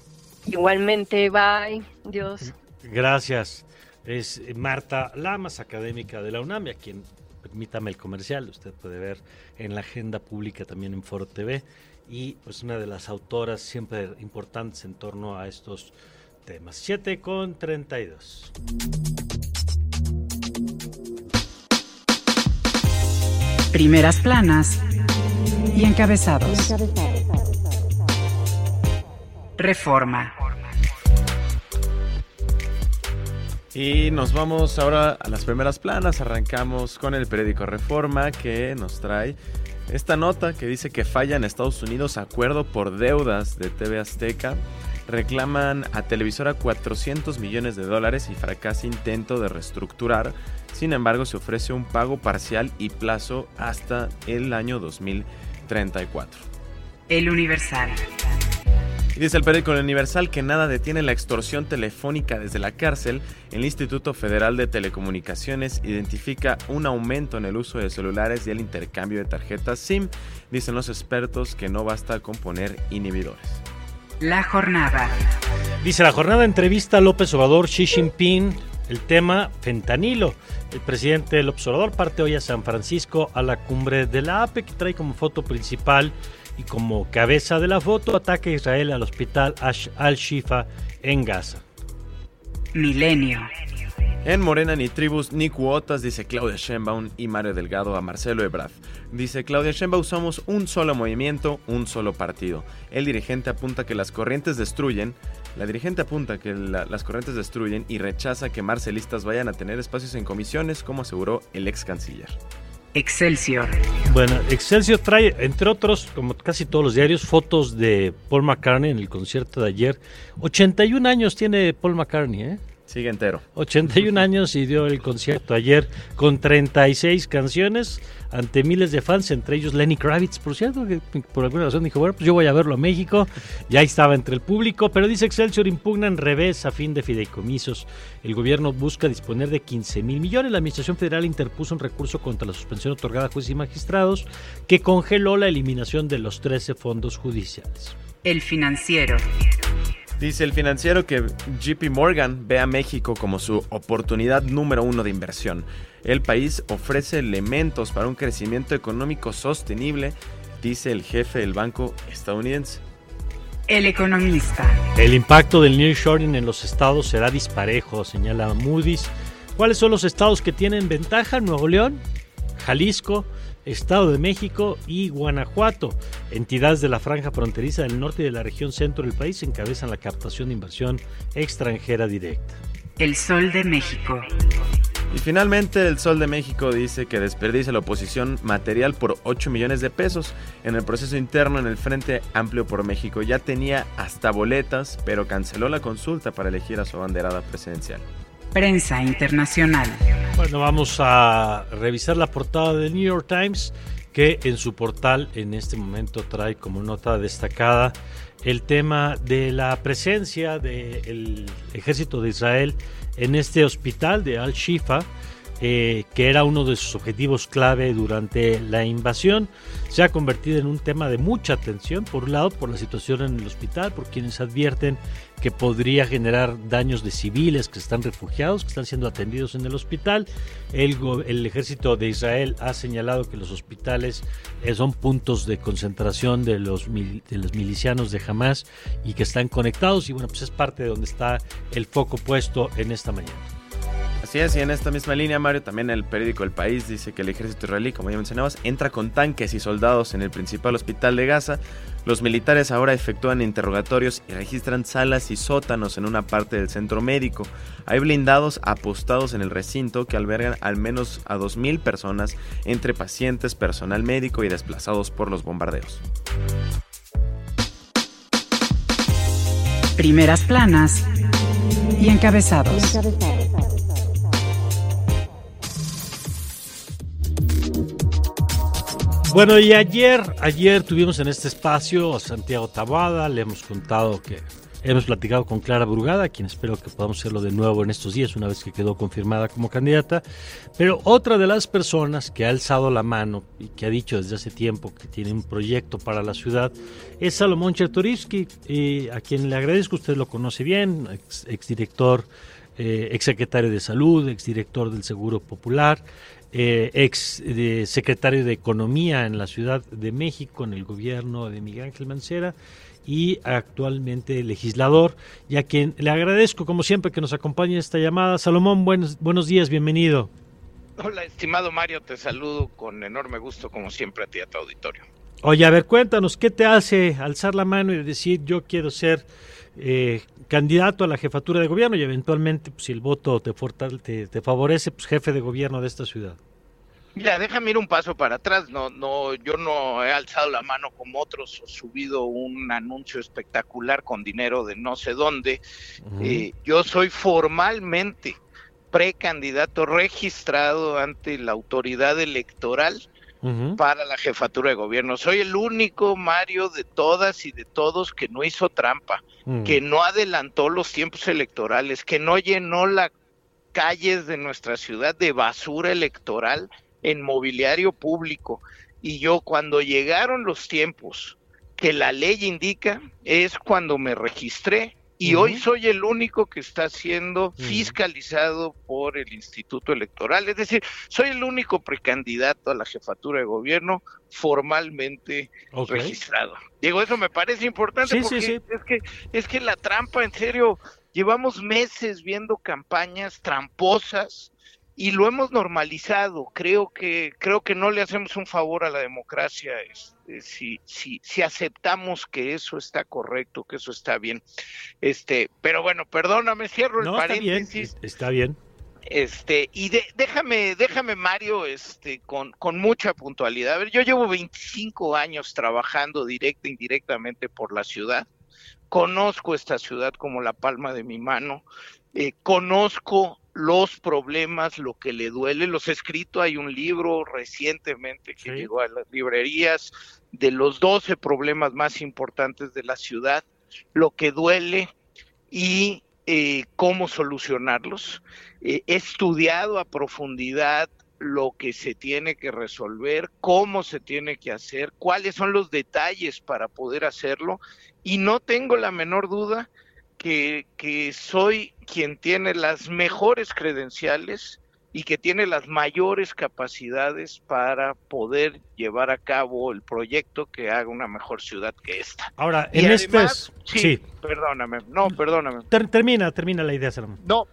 Igualmente, bye. Dios. Gracias. Es Marta Lamas, académica de la UNAM, a quien permítame el comercial, usted puede ver en la agenda pública también en Foro TV y pues una de las autoras siempre importantes en torno a estos temas. 7 con 32. Primeras planas y encabezados. Reforma. Y nos vamos ahora a las primeras planas. Arrancamos con el periódico Reforma que nos trae esta nota que dice que falla en Estados Unidos acuerdo por deudas de TV Azteca. Reclaman a televisora 400 millones de dólares y fracasa intento de reestructurar. Sin embargo, se ofrece un pago parcial y plazo hasta el año 2034. El Universal. Y dice el periódico Universal que nada detiene la extorsión telefónica desde la cárcel. El Instituto Federal de Telecomunicaciones identifica un aumento en el uso de celulares y el intercambio de tarjetas SIM. Dicen los expertos que no basta con poner inhibidores. La jornada. Dice la jornada entrevista a López Obrador Xi Jinping el tema fentanilo. El presidente del observador parte hoy a San Francisco a la cumbre de la APE que trae como foto principal y como cabeza de la foto ataque a Israel al hospital Al-Shifa en Gaza. Milenio. En Morena ni tribus ni cuotas, dice Claudia Sheinbaum y Mario Delgado a Marcelo Ebrard. Dice Claudia Sheinbaum somos un solo movimiento, un solo partido. El dirigente apunta que las corrientes destruyen, la dirigente apunta que las corrientes destruyen y rechaza que marcelistas vayan a tener espacios en comisiones, como aseguró el ex canciller. Excelsior. Bueno, Excelsior trae, entre otros, como casi todos los diarios, fotos de Paul McCartney en el concierto de ayer. 81 años tiene Paul McCartney, ¿eh? Sigue entero. 81 años y dio el concierto ayer con 36 canciones ante miles de fans, entre ellos Lenny Kravitz, por cierto, que por alguna razón dijo, bueno, pues yo voy a verlo a México, ya estaba entre el público, pero dice Excelsior impugna en revés a fin de fideicomisos. El gobierno busca disponer de 15 mil millones. La Administración Federal interpuso un recurso contra la suspensión otorgada a jueces y magistrados que congeló la eliminación de los 13 fondos judiciales. El financiero. Dice el financiero que JP Morgan ve a México como su oportunidad número uno de inversión. El país ofrece elementos para un crecimiento económico sostenible, dice el jefe del banco estadounidense. El economista. El impacto del nearshoring en los estados será disparejo, señala Moody's. ¿Cuáles son los estados que tienen ventaja? Nuevo León, Jalisco, Estado de México y Guanajuato. Entidades de la franja fronteriza del norte y de la región centro del país encabezan la captación de inversión extranjera directa. El Sol de México. Y finalmente el Sol de México dice que desperdicia la oposición material por 8 millones de pesos en el proceso interno en el Frente Amplio por México. Ya tenía hasta boletas, pero canceló la consulta para elegir a su abanderada presidencial. Prensa internacional. Bueno, vamos a revisar la portada del New York Times, que en su portal en este momento trae como nota destacada el tema de la presencia del ejército de Israel en este hospital de Al-Shifa, eh, que era uno de sus objetivos clave durante la invasión, se ha convertido en un tema de mucha atención, por un lado por la situación en el hospital, por quienes advierten que podría generar daños de civiles que están refugiados, que están siendo atendidos en el hospital. El, ejército de Israel ha señalado que los hospitales eh, son puntos de concentración de los, de los milicianos de Hamas y que están conectados y bueno, pues es parte de donde está el foco puesto en esta mañana. Así es, y en esta misma línea, Mario, también el periódico El País dice que el ejército israelí, como ya mencionabas, entra con tanques y soldados en el principal hospital de Gaza. Los militares ahora efectúan interrogatorios y registran salas y sótanos en una parte del centro médico. Hay blindados apostados en el recinto que albergan al menos a 2.000 personas entre pacientes, personal médico y desplazados por los bombardeos. Primeras planas y encabezados. Bueno, y ayer, ayer tuvimos en este espacio a Santiago Tabada, le hemos contado que hemos platicado con Clara Brugada, quien espero que podamos hacerlo de nuevo en estos días, una vez que quedó confirmada como candidata. Pero otra de las personas que ha alzado la mano y que ha dicho desde hace tiempo que tiene un proyecto para la ciudad es Salomón Chertorivsky, a quien le agradezco, usted lo conoce bien, ex, exdirector, eh, exsecretario de Salud, exdirector del Seguro Popular eh, ex secretario de Economía en la Ciudad de México, en el gobierno de Miguel Ángel Mancera, y actualmente legislador, y a quien le agradezco, como siempre, que nos acompañe en esta llamada. Salomón, buenos, buenos días, bienvenido. Hola, estimado Mario, te saludo con enorme gusto, como siempre, a ti a tu auditorio. Oye, a ver, cuéntanos, ¿qué te hace alzar la mano y decir yo quiero ser eh, candidato a la jefatura de gobierno y eventualmente, pues, si el voto te, te, te favorece, pues jefe de gobierno de esta ciudad? Mira, déjame ir un paso para atrás. No, no, yo no he alzado la mano como otros o subido un anuncio espectacular con dinero de no sé dónde. Eh, yo soy formalmente precandidato registrado ante la autoridad electoral para la jefatura de gobierno. Soy el único, Mario, de todas y de todos que no hizo trampa, que no adelantó los tiempos electorales, que no llenó las calles de nuestra ciudad de basura electoral en mobiliario público. Y yo cuando llegaron los tiempos que la ley indica, es cuando me registré y hoy soy el único que está siendo fiscalizado por el Instituto Electoral. Es decir, soy el único precandidato a la jefatura de gobierno formalmente registrado. Digo, eso me parece importante porque es que es que la trampa, en serio, llevamos meses viendo campañas tramposas y lo hemos normalizado. Creo que creo que no le hacemos un favor a la democracia este, si, si, si aceptamos que eso está correcto, que eso está bien. Este, pero bueno, perdóname, cierro el paréntesis. Está bien. Este, y déjame, déjame Mario, este, con, con mucha puntualidad. A ver, yo llevo 25 años trabajando directa e indirectamente por la ciudad. Conozco esta ciudad como la palma de mi mano. Eh, conozco los problemas, lo que le duele. Los he escrito, hay un libro recientemente que llegó a las librerías de los 12 problemas más importantes de la ciudad, lo que duele y eh, cómo solucionarlos. Eh, he estudiado a profundidad lo que se tiene que resolver, cómo se tiene que hacer, cuáles son los detalles para poder hacerlo y no tengo la menor duda que, que soy quien tiene las mejores credenciales y que tiene las mayores capacidades para poder llevar a cabo el proyecto que haga una mejor ciudad que esta. Ahora, en este... Sí, perdóname, no, perdóname. termina, termina la idea, Salomón. No,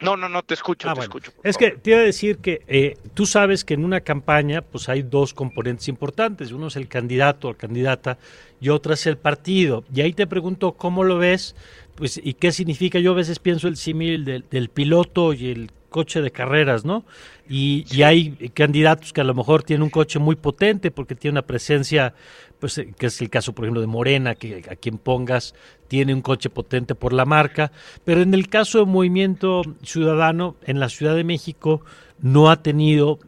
no, no, no, te escucho, ah, te escucho. Es que te iba a decir que eh, tú sabes que en una campaña pues hay dos componentes importantes. Uno es el candidato o candidata y otra es el partido. Y ahí te pregunto cómo lo ves pues, ¿y qué significa? Yo a veces pienso el símil del, piloto y el coche de carreras, ¿no? Y, hay candidatos que a lo mejor tienen un coche muy potente porque tiene una presencia, pues eh, que es el caso, por ejemplo, de Morena, que a quien pongas tiene un coche potente por la marca, pero en el caso de Movimiento Ciudadano, en la Ciudad de México no ha tenido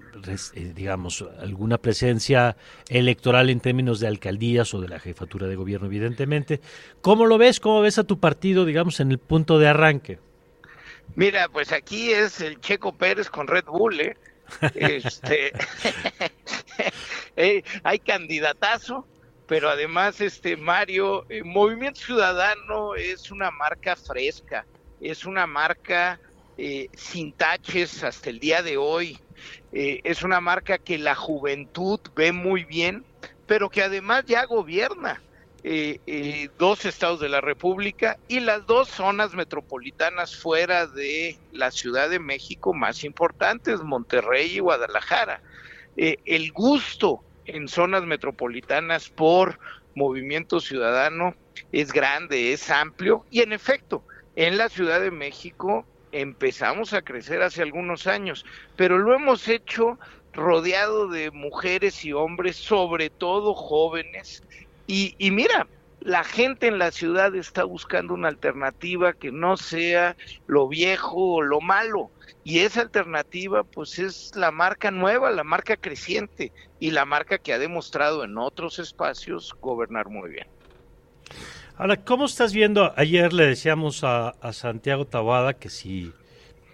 digamos, alguna presencia electoral en términos de alcaldías o de la jefatura de gobierno, evidentemente. ¿Cómo lo ves? ¿Cómo ves a tu partido, digamos, en el punto de arranque? Mira, pues aquí es el Checo Pérez con Red Bull, ¿eh? Este, eh, hay candidatazo, pero además, este Mario, Movimiento Ciudadano es una marca fresca, es una marca sin taches hasta el día de hoy. Eh, es una marca que la juventud ve muy bien, pero que además ya gobierna eh, eh, dos estados de la República y las dos zonas metropolitanas fuera de la Ciudad de México más importantes, Monterrey y Guadalajara. el gusto en zonas metropolitanas por movimiento ciudadano es grande, es amplio y en efecto, en la Ciudad de México empezamos a crecer hace algunos años, pero lo hemos hecho rodeado de mujeres y hombres, sobre todo jóvenes. Y, mira, la gente en la ciudad está buscando una alternativa que no sea lo viejo o lo malo. Y esa alternativa pues es la marca nueva, la marca creciente y la marca que ha demostrado en otros espacios gobernar muy bien. Ahora, ¿cómo estás viendo? Ayer le decíamos a, Santiago Tabada que si,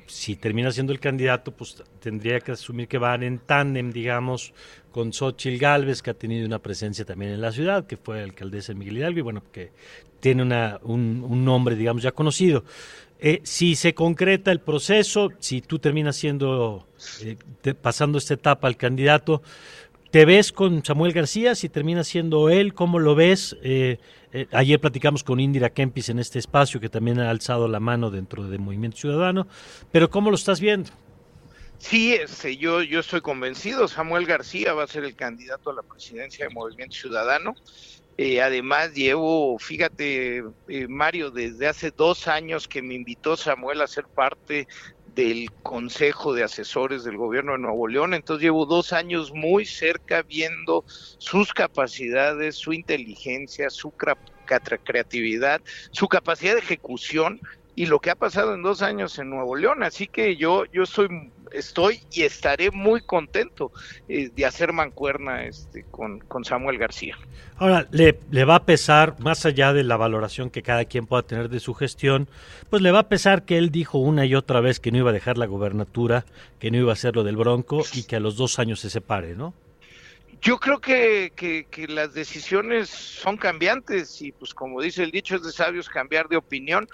si termina siendo el candidato, pues tendría que asumir que van en tándem, digamos, con Xochitl Galvez, que ha tenido una presencia también en la ciudad, que fue alcaldesa de Miguel Hidalgo, y bueno, que tiene una, un, nombre, digamos, ya conocido. Eh, si se concreta el proceso, si tú terminas siendo, eh, pasando esta etapa al candidato, ¿te ves con Samuel García? Si termina siendo él, ¿cómo lo ves? Eh, ayer platicamos con Indira Kempis en este espacio, que también ha alzado la mano dentro de Movimiento Ciudadano, pero ¿cómo lo estás viendo? Sí, este, yo, yo estoy convencido, Samuel García va a ser el candidato a la presidencia de Movimiento Ciudadano. Eh, además, llevo, fíjate, eh, Mario, desde hace dos años que me invitó Samuel a ser parte del Consejo de Asesores del Gobierno de Nuevo León. Entonces llevo dos años muy cerca viendo sus capacidades, su inteligencia, su creatividad, su capacidad de ejecución y lo que ha pasado en dos años en Nuevo León. Así que yo, yo estoy estoy y estaré muy contento eh, de hacer mancuerna este, con, con Samuel García. Ahora, le, le, va a pesar, más allá de la valoración que cada quien pueda tener de su gestión, pues le va a pesar que él dijo una y otra vez que no iba a dejar la gobernatura, que no iba a hacer lo del Bronco y que a los dos años se separe, ¿no? Yo creo que, que, que, las decisiones son cambiantes y pues como dice el dicho es de sabios cambiar de opinión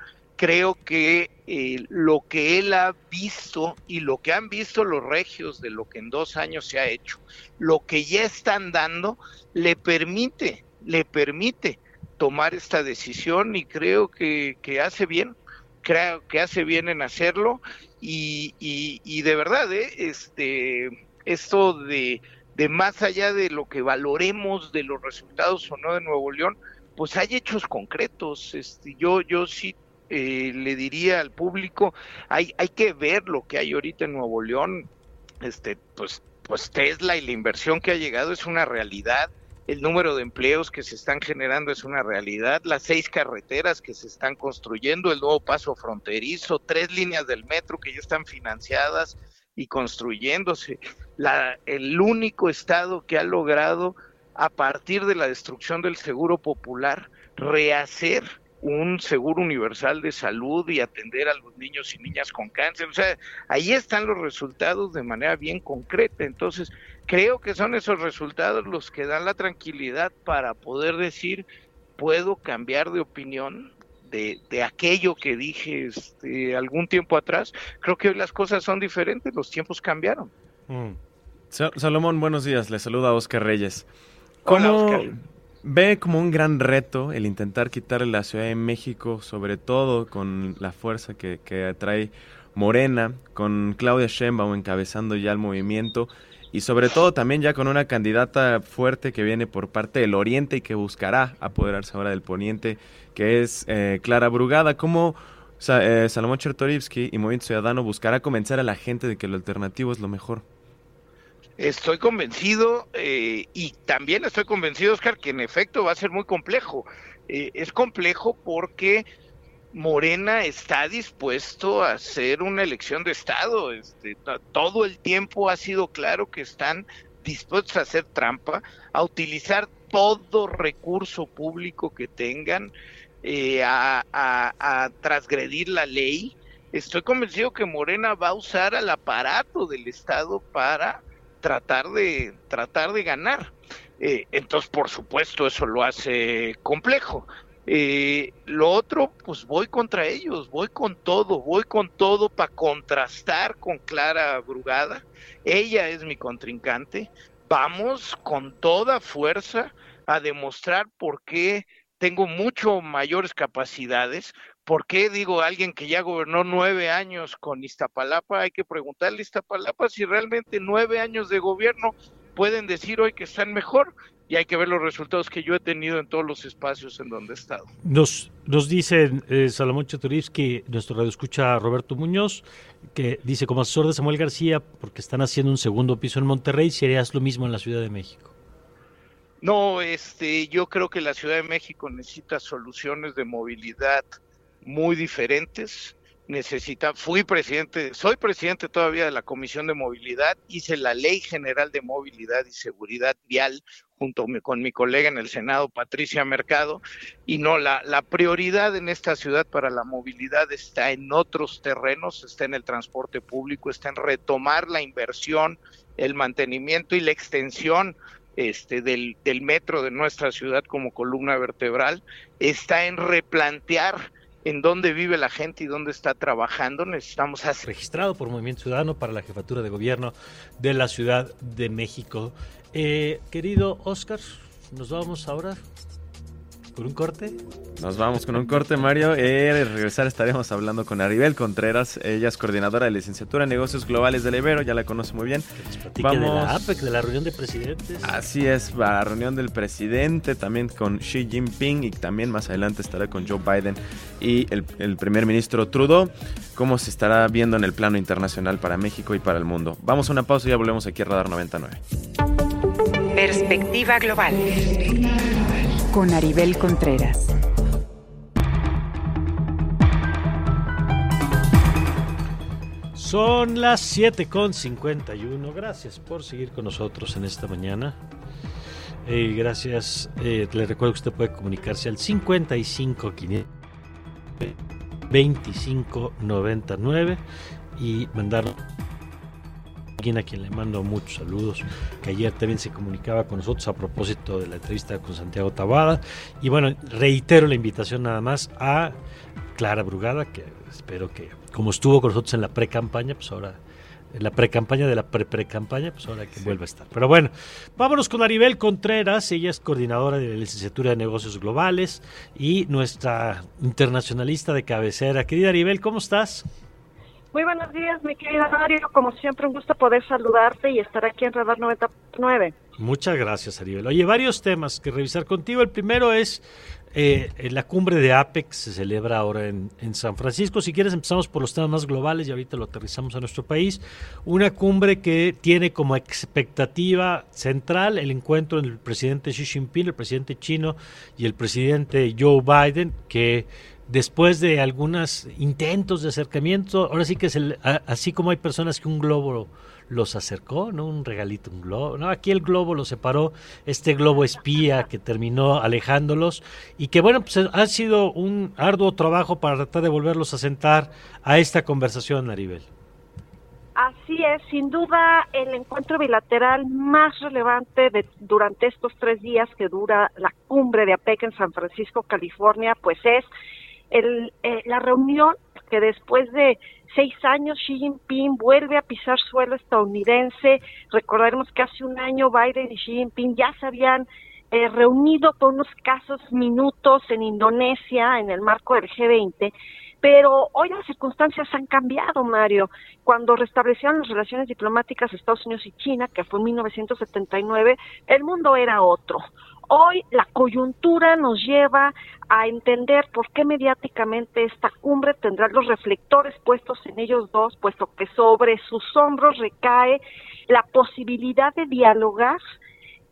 creo que eh, lo que él ha visto y lo que han visto los regios de lo que en dos años se ha hecho, lo que ya están dando, le permite, le permite tomar esta decisión y creo que, hace bien, creo que hace bien en hacerlo y, y, de verdad, ¿eh? este, esto de, de más allá de lo que valoremos de los resultados o no de Nuevo León, pues hay hechos concretos. Este, yo, yo sí eh, le diría al público, hay, hay que ver lo que hay ahorita en Nuevo León, este, pues, pues Tesla y la inversión que ha llegado es una realidad, el número de empleos que se están generando es una realidad, las seis carreteras que se están construyendo, el nuevo paso fronterizo, tres líneas del metro que ya están financiadas y construyéndose, la, el único estado que ha logrado a partir de la destrucción del seguro popular rehacer un seguro universal de salud y atender a los niños y niñas con cáncer. O sea, ahí están los resultados de manera bien concreta. Entonces, creo que son esos resultados los que dan la tranquilidad para poder decir, puedo cambiar de opinión de, de aquello que dije este, algún tiempo atrás. Creo que hoy las cosas son diferentes, los tiempos cambiaron. Mm. Salomón, buenos días. Le saluda Oscar Reyes. ¿Cómo, ve como un gran reto el intentar quitarle la Ciudad de México, sobre todo con la fuerza que, que atrae Morena, con Claudia Sheinbaum encabezando ya el movimiento y sobre todo también ya con una candidata fuerte que viene por parte del Oriente y que buscará apoderarse ahora del Poniente, que es eh, Clara Brugada. ¿Cómo eh, Salomón Chertorivsky y Movimiento Ciudadano buscará convencer a la gente de que lo alternativo es lo mejor? Estoy convencido eh, y también estoy convencido, Oscar, que en efecto va a ser muy complejo. Eh, es complejo porque Morena está dispuesto a hacer una elección de Estado. Este, todo el tiempo ha sido claro que están dispuestos a hacer trampa, a utilizar todo recurso público que tengan, eh, a, a transgredir la ley. Estoy convencido que Morena va a usar al aparato del Estado para tratar de, tratar de ganar. Eh, entonces, por supuesto, eso lo hace complejo. Eh, lo otro, pues voy contra ellos, voy con todo, voy con todo para contrastar con Clara Brugada. Ella es mi contrincante. Vamos con toda fuerza a demostrar por qué tengo mucho mayores capacidades, ¿Por qué digo alguien que ya gobernó nueve años con Iztapalapa? Hay que preguntarle a Iztapalapa si realmente nueve años de gobierno pueden decir hoy que están mejor y hay que ver los resultados que yo he tenido en todos los espacios en donde he estado. Nos, nos dice eh, Salomón que nuestro radio escucha Roberto Muñoz, que dice como asesor de Samuel García, porque están haciendo un segundo piso en Monterrey, si harías lo mismo en la Ciudad de México. No, este, yo creo que la Ciudad de México necesita soluciones de movilidad muy diferentes. Necesita, fui presidente, soy presidente todavía de la Comisión de Movilidad, hice la Ley General de Movilidad y Seguridad Vial junto con mi colega en el Senado, Patricia Mercado, y no, la, la prioridad en esta ciudad para la movilidad está en otros terrenos, está en el transporte público, está en retomar la inversión, el mantenimiento y la extensión este, del, del metro de nuestra ciudad como columna vertebral, está en replantear en dónde vive la gente y dónde está trabajando. Necesitamos hacer... Registrado por Movimiento Ciudadano para la jefatura de gobierno de la Ciudad de México. Eh, querido Oscar, nos vamos ahora con un corte. Nos vamos con un corte, Mario. Eh, al regresar estaremos hablando con Aribel Contreras. Ella es coordinadora de licenciatura en negocios globales del Ibero, ya la conoce muy bien. Vamos. de la APEC, de la reunión de presidentes. Así es, la reunión del presidente, también con Xi Jinping y también más adelante estará con Joe Biden y el, el primer ministro Trudeau. Cómo se estará viendo en el plano internacional para México y para el mundo. Vamos a una pausa y ya volvemos aquí a Radar 99. Perspectiva global. Con Aribel Contreras. Son las 7.51. Gracias por seguir con nosotros en esta mañana. Eh, gracias. Eh, le recuerdo que usted puede comunicarse al 55 25 99 y a quien le mando muchos saludos, que ayer también se comunicaba con nosotros a propósito de la entrevista con Santiago Tabada. Y bueno, reitero la invitación nada más a Clara Brugada, que espero que, como estuvo con nosotros en la pre-campaña, pues ahora en la pre-campaña de la pre-pre-campaña, pues ahora que vuelva a estar. Pero bueno, vámonos con Aribel Contreras, ella es coordinadora de la licenciatura de negocios globales y nuestra internacionalista de cabecera. Querida Aribel, ¿cómo estás? Muy buenos días, mi querida Mario. Como siempre, un gusto poder saludarte y estar aquí en Radar 99. Muchas gracias, Aribel. Oye, varios temas que revisar contigo. El primero es eh, la cumbre de APEC, se celebra ahora en, en, San Francisco. Si quieres, empezamos por los temas más globales y ahorita lo aterrizamos a nuestro país. Una cumbre que tiene como expectativa central el encuentro entre el presidente Xi Jinping, el presidente chino y el presidente Joe Biden, que después de algunos intentos de acercamiento, ahora sí que es el, así como hay personas que un globo los acercó, ¿no? Un regalito, un globo. No, aquí el globo los separó, este globo espía que terminó alejándolos y que bueno, pues ha sido un arduo trabajo para tratar de volverlos a sentar a esta conversación, Maribel. Así es, sin duda el encuentro bilateral más relevante de, durante estos tres días que dura la cumbre de APEC en San Francisco, California, pues es el, eh, la reunión que después de seis años Xi Jinping vuelve a pisar suelo estadounidense. Recordaremos que hace un año Biden y Xi Jinping ya se habían eh, reunido por unos casos minutos en Indonesia en el marco del G20. Pero hoy las circunstancias han cambiado, Mario. Cuando restablecieron las relaciones diplomáticas Estados Unidos y China, que fue en 1979, el mundo era otro. Hoy la coyuntura nos lleva a entender por qué mediáticamente esta cumbre tendrá los reflectores puestos en ellos dos, puesto que sobre sus hombros recae la posibilidad de dialogar,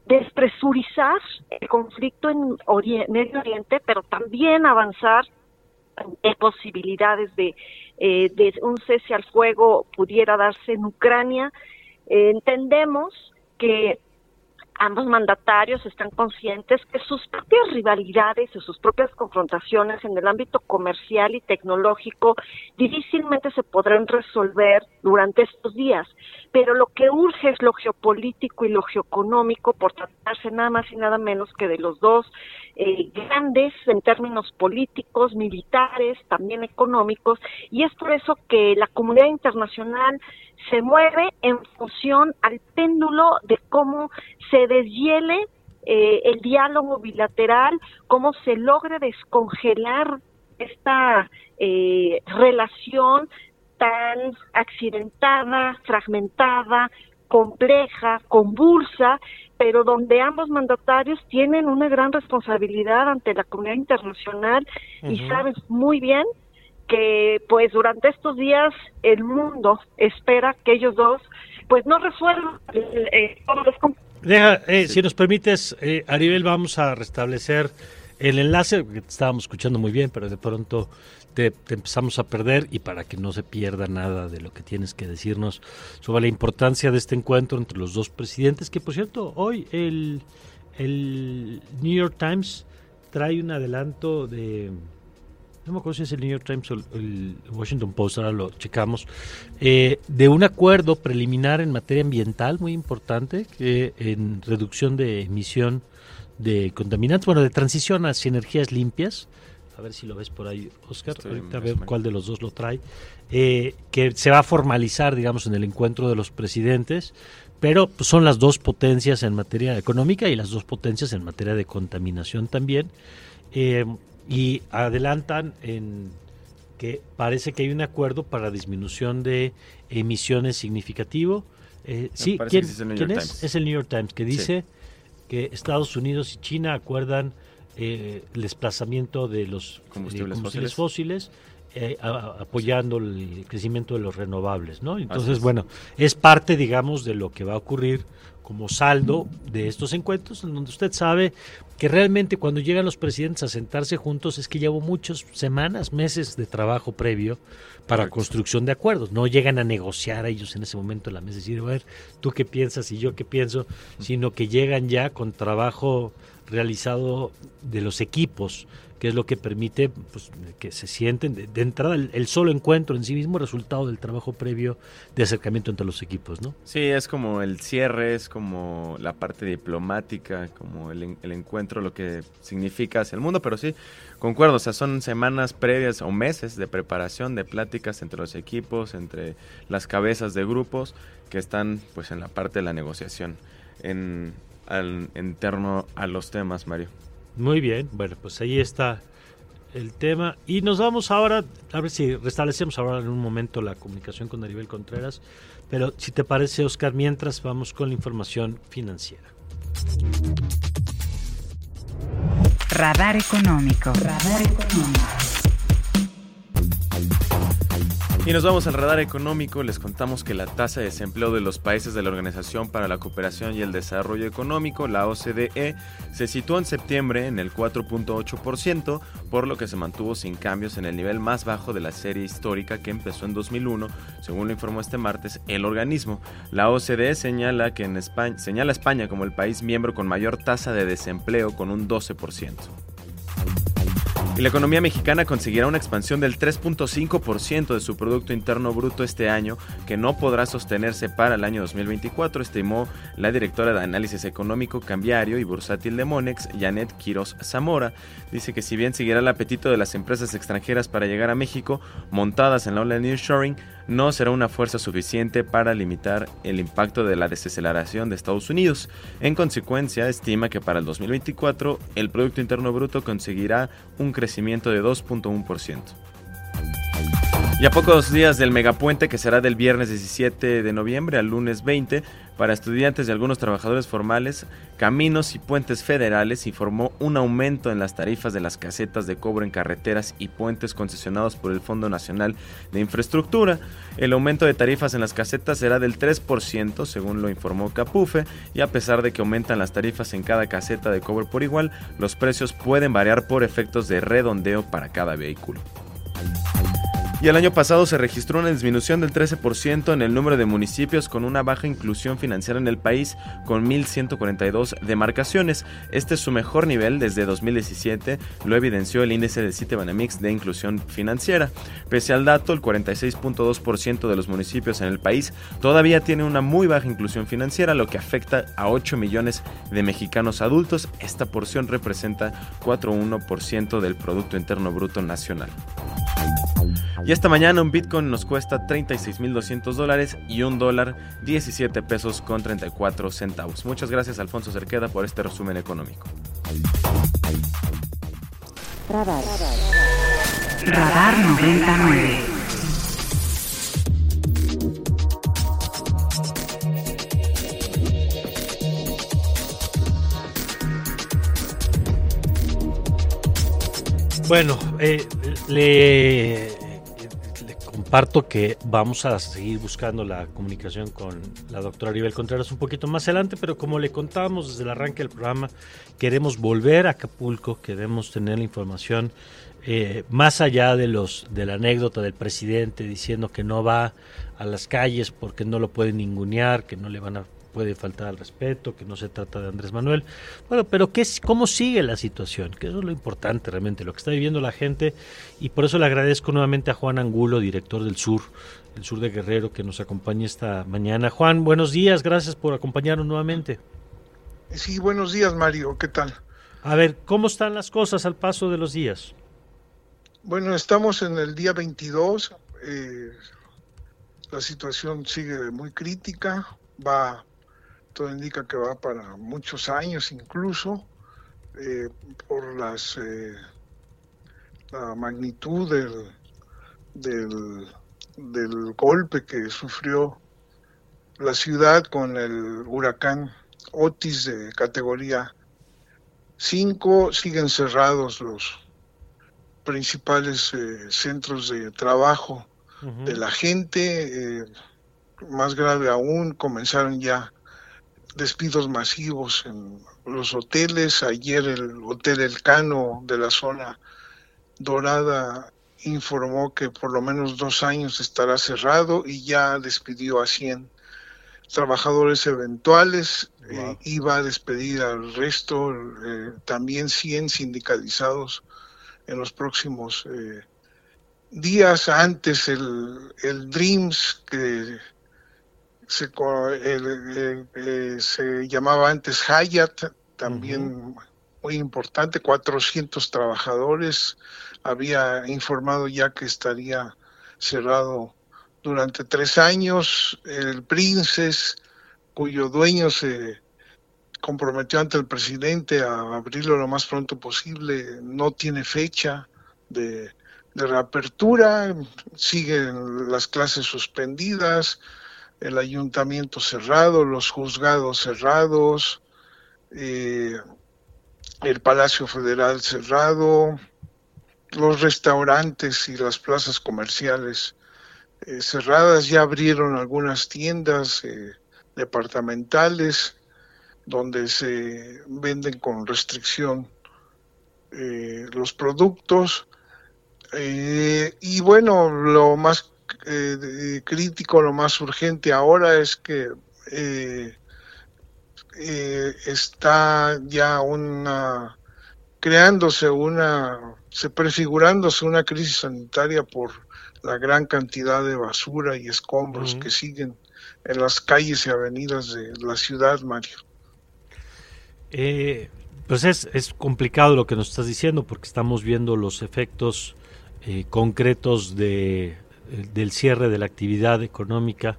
despresurizar el conflicto en Medio Oriente, pero también avanzar en posibilidades de, eh, de un cese al fuego pudiera darse en Ucrania. Eh, entendemos que ambos mandatarios están conscientes que sus propias rivalidades o sus propias confrontaciones en el ámbito comercial y tecnológico difícilmente se podrán resolver durante estos días, pero lo que urge es lo geopolítico y lo geoeconómico por tratarse nada más y nada menos que de los dos eh, grandes en términos políticos, militares, también económicos, y es por eso que la comunidad internacional se mueve en función al péndulo de cómo se deshiele eh, el diálogo bilateral, cómo se logre descongelar esta eh, relación tan accidentada, fragmentada, compleja, convulsa, pero donde ambos mandatarios tienen una gran responsabilidad ante la comunidad internacional y saben muy bien que pues durante estos días el mundo espera que ellos dos pues no resuelvan eh, todos los Deja, eh, si nos permites, eh, Aribel, vamos a restablecer el enlace, que estábamos escuchando muy bien, pero de pronto te, empezamos a perder y para que no se pierda nada de lo que tienes que decirnos sobre la importancia de este encuentro entre los dos presidentes, que por cierto, hoy el, el New York Times trae un adelanto de no me acuerdo si es el New York Times o el Washington Post, ahora lo checamos, eh, de un acuerdo preliminar en materia ambiental muy importante, que en reducción de emisión de contaminantes, bueno, de transición hacia energías limpias, a ver si lo ves por ahí, Oscar, ahorita a ver cuál de los dos lo trae, eh, que se va a formalizar, digamos, en el encuentro de los presidentes, pero pues, son las dos potencias en materia económica y las dos potencias en materia de contaminación también, eh, y adelantan en que parece que hay un acuerdo para disminución de emisiones significativo. Eh, sí, ¿quién, es, el es? el New York Times, que dice que Estados Unidos y China acuerdan eh, el desplazamiento de los combustibles, fósiles, eh, apoyando el crecimiento de los renovables, ¿no? Entonces, bueno, es parte, digamos, de lo que va a ocurrir como saldo de estos encuentros, en donde usted sabe que realmente cuando llegan los presidentes a sentarse juntos es que llevo muchas semanas, meses de trabajo previo para construcción de acuerdos. No llegan a negociar a ellos en ese momento en la mesa y decir, a ver, tú qué piensas y yo qué pienso, sino que llegan ya con trabajo realizado de los equipos que es lo que permite pues, que se sienten de, entrada el, solo encuentro en sí mismo resultado del trabajo previo de acercamiento entre los equipos, ¿no? Sí, es como el cierre, es como la parte diplomática, como el, el encuentro, lo que significa hacia el mundo, pero sí, concuerdo, o sea, son semanas previas o meses de preparación, de pláticas entre los equipos, entre las cabezas de grupos que están pues en la parte de la negociación en, en torno a los temas, Mario. Muy bien, bueno, pues ahí está el tema. Y nos vamos ahora, a ver si restablecemos ahora en un momento la comunicación con Aribel Contreras, pero si te parece, Oscar, mientras vamos con la información financiera. Radar económico. Radar económico. Y nos vamos al radar económico. Les contamos que la tasa de desempleo de los países de la Organización para la Cooperación y el Desarrollo Económico, la OCDE, se situó en septiembre en el 4.8%, por lo que se mantuvo sin cambios en el nivel más bajo de la serie histórica que empezó en 2001, según lo informó este martes el organismo. La OCDE señala que en España, señala a España como el país miembro con mayor tasa de desempleo con un 12% la economía mexicana conseguirá una expansión del 3.5% de su Producto Interno Bruto este año, que no podrá sostenerse para el año 2024, estimó la directora de Análisis Económico, Cambiario y Bursátil de Monex, Janet Quiroz Zamora. Dice que si bien seguirá el apetito de las empresas extranjeras para llegar a México, montadas en la ola de no será una fuerza suficiente para limitar el impacto de la desaceleración de Estados Unidos. En consecuencia, estima que para el 2024 el Producto Interno Bruto conseguirá un crecimiento de 2.1%. Y a pocos días del megapuente que será del viernes 17 de noviembre al lunes 20, para estudiantes y algunos trabajadores formales, Caminos y Puentes Federales informó un aumento en las tarifas de las casetas de cobro en carreteras y puentes concesionados por el Fondo Nacional de Infraestructura. El aumento de tarifas en las casetas será del 3%, según lo informó Capufe, y a pesar de que aumentan las tarifas en cada caseta de cobro por igual, los precios pueden variar por efectos de redondeo para cada vehículo. Y el año pasado se registró una disminución del 13% en el número de municipios con una baja inclusión financiera en el país, con 1.142 demarcaciones. Este es su mejor nivel desde 2017, lo evidenció el índice de Citibanamex de inclusión financiera. Pese al dato, el 46.2% de los municipios en el país todavía tiene una muy baja inclusión financiera, lo que afecta a 8 millones de mexicanos adultos. Esta porción representa 4,1% del Producto Interno Bruto Nacional. Y esta mañana un Bitcoin nos cuesta 36.200 dólares y un dólar 17 pesos con 34 centavos. Muchas gracias Alfonso Cerqueda por este resumen económico. Radar. Radar 99. Bueno, eh, le Parto que vamos a seguir buscando la comunicación con la doctora Aribel Contreras un poquito más adelante, pero como le contábamos desde el arranque del programa, queremos volver a Acapulco, queremos tener la información eh, más allá de los de la anécdota del presidente diciendo que no va a las calles porque no lo pueden ningunear, que no le van a puede faltar al respeto, que no se trata de Andrés Manuel. Bueno, pero ¿qué, ¿cómo sigue la situación? Que eso es lo importante realmente, lo que está viviendo la gente. Y por eso le agradezco nuevamente a Juan Angulo, director del Sur, el Sur de Guerrero, que nos acompaña esta mañana. Juan, buenos días, gracias por acompañarnos nuevamente. Sí, buenos días, Mario, ¿qué tal? A ver, ¿cómo están las cosas al paso de los días? Bueno, estamos en el día 22. Eh, la situación sigue muy crítica. Va, todo indica que va para muchos años incluso, eh, por las eh, la magnitud del, del, del golpe que sufrió la ciudad con el huracán Otis de categoría 5. Siguen cerrados los principales eh, centros de trabajo de la gente. Más grave aún, comenzaron ya despidos masivos en los hoteles. Ayer el Hotel Elcano de la zona dorada informó que por lo menos dos años estará cerrado y ya despidió a 100 trabajadores eventuales, eh, iba a despedir al resto, eh, también 100 sindicalizados en los próximos eh, días. Antes el, el Dreams, que se, se llamaba antes Hayat, también muy importante, 400 trabajadores, había informado ya que estaría cerrado durante tres años. El Princes, cuyo dueño se comprometió ante el presidente a abrirlo lo más pronto posible, no tiene fecha de, reapertura, siguen las clases suspendidas, el ayuntamiento cerrado, los juzgados cerrados, eh, el Palacio Federal cerrado, los restaurantes y las plazas comerciales eh, cerradas, ya abrieron algunas tiendas eh, departamentales donde se venden con restricción los productos. y bueno, lo más crítico, lo más urgente ahora es que está ya una creándose una, se prefigurándose una crisis sanitaria por la gran cantidad de basura y escombros que siguen en las calles y avenidas de la ciudad, Mario. Eh, pues es, es, complicado lo que nos estás diciendo porque estamos viendo los efectos eh, concretos de, eh, del cierre de la actividad económica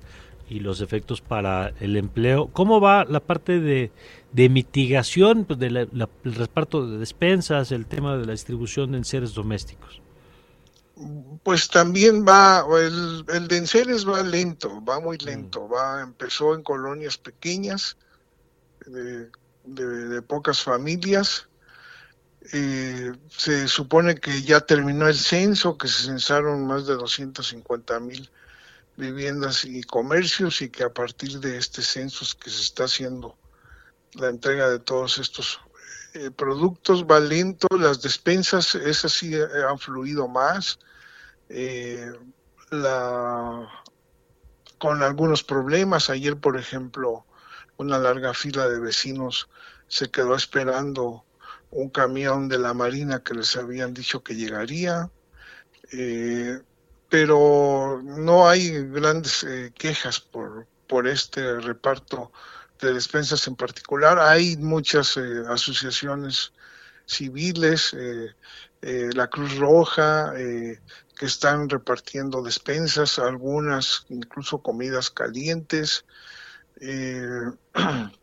y los efectos para el empleo. ¿Cómo va la parte de, de mitigación pues, del reparto de despensas, el tema de la distribución de enseres domésticos? Pues también va, el, el de enseres va lento, va muy mm. lento, va, empezó en colonias pequeñas, de, de, pocas familias, eh, se supone que ya terminó el censo, que se censaron más de 250 mil viviendas y comercios y que a partir de este censo que se está haciendo la entrega de todos estos eh, productos va lento, las despensas, esas sí eh, han fluido más, eh, la, con algunos problemas. Ayer, por ejemplo, una larga fila de vecinos se quedó esperando un camión de la Marina que les habían dicho que llegaría, pero no hay grandes quejas por, por este reparto de despensas en particular. Hay muchas eh, asociaciones civiles, eh, eh, la Cruz Roja, que están repartiendo despensas, algunas incluso comidas calientes.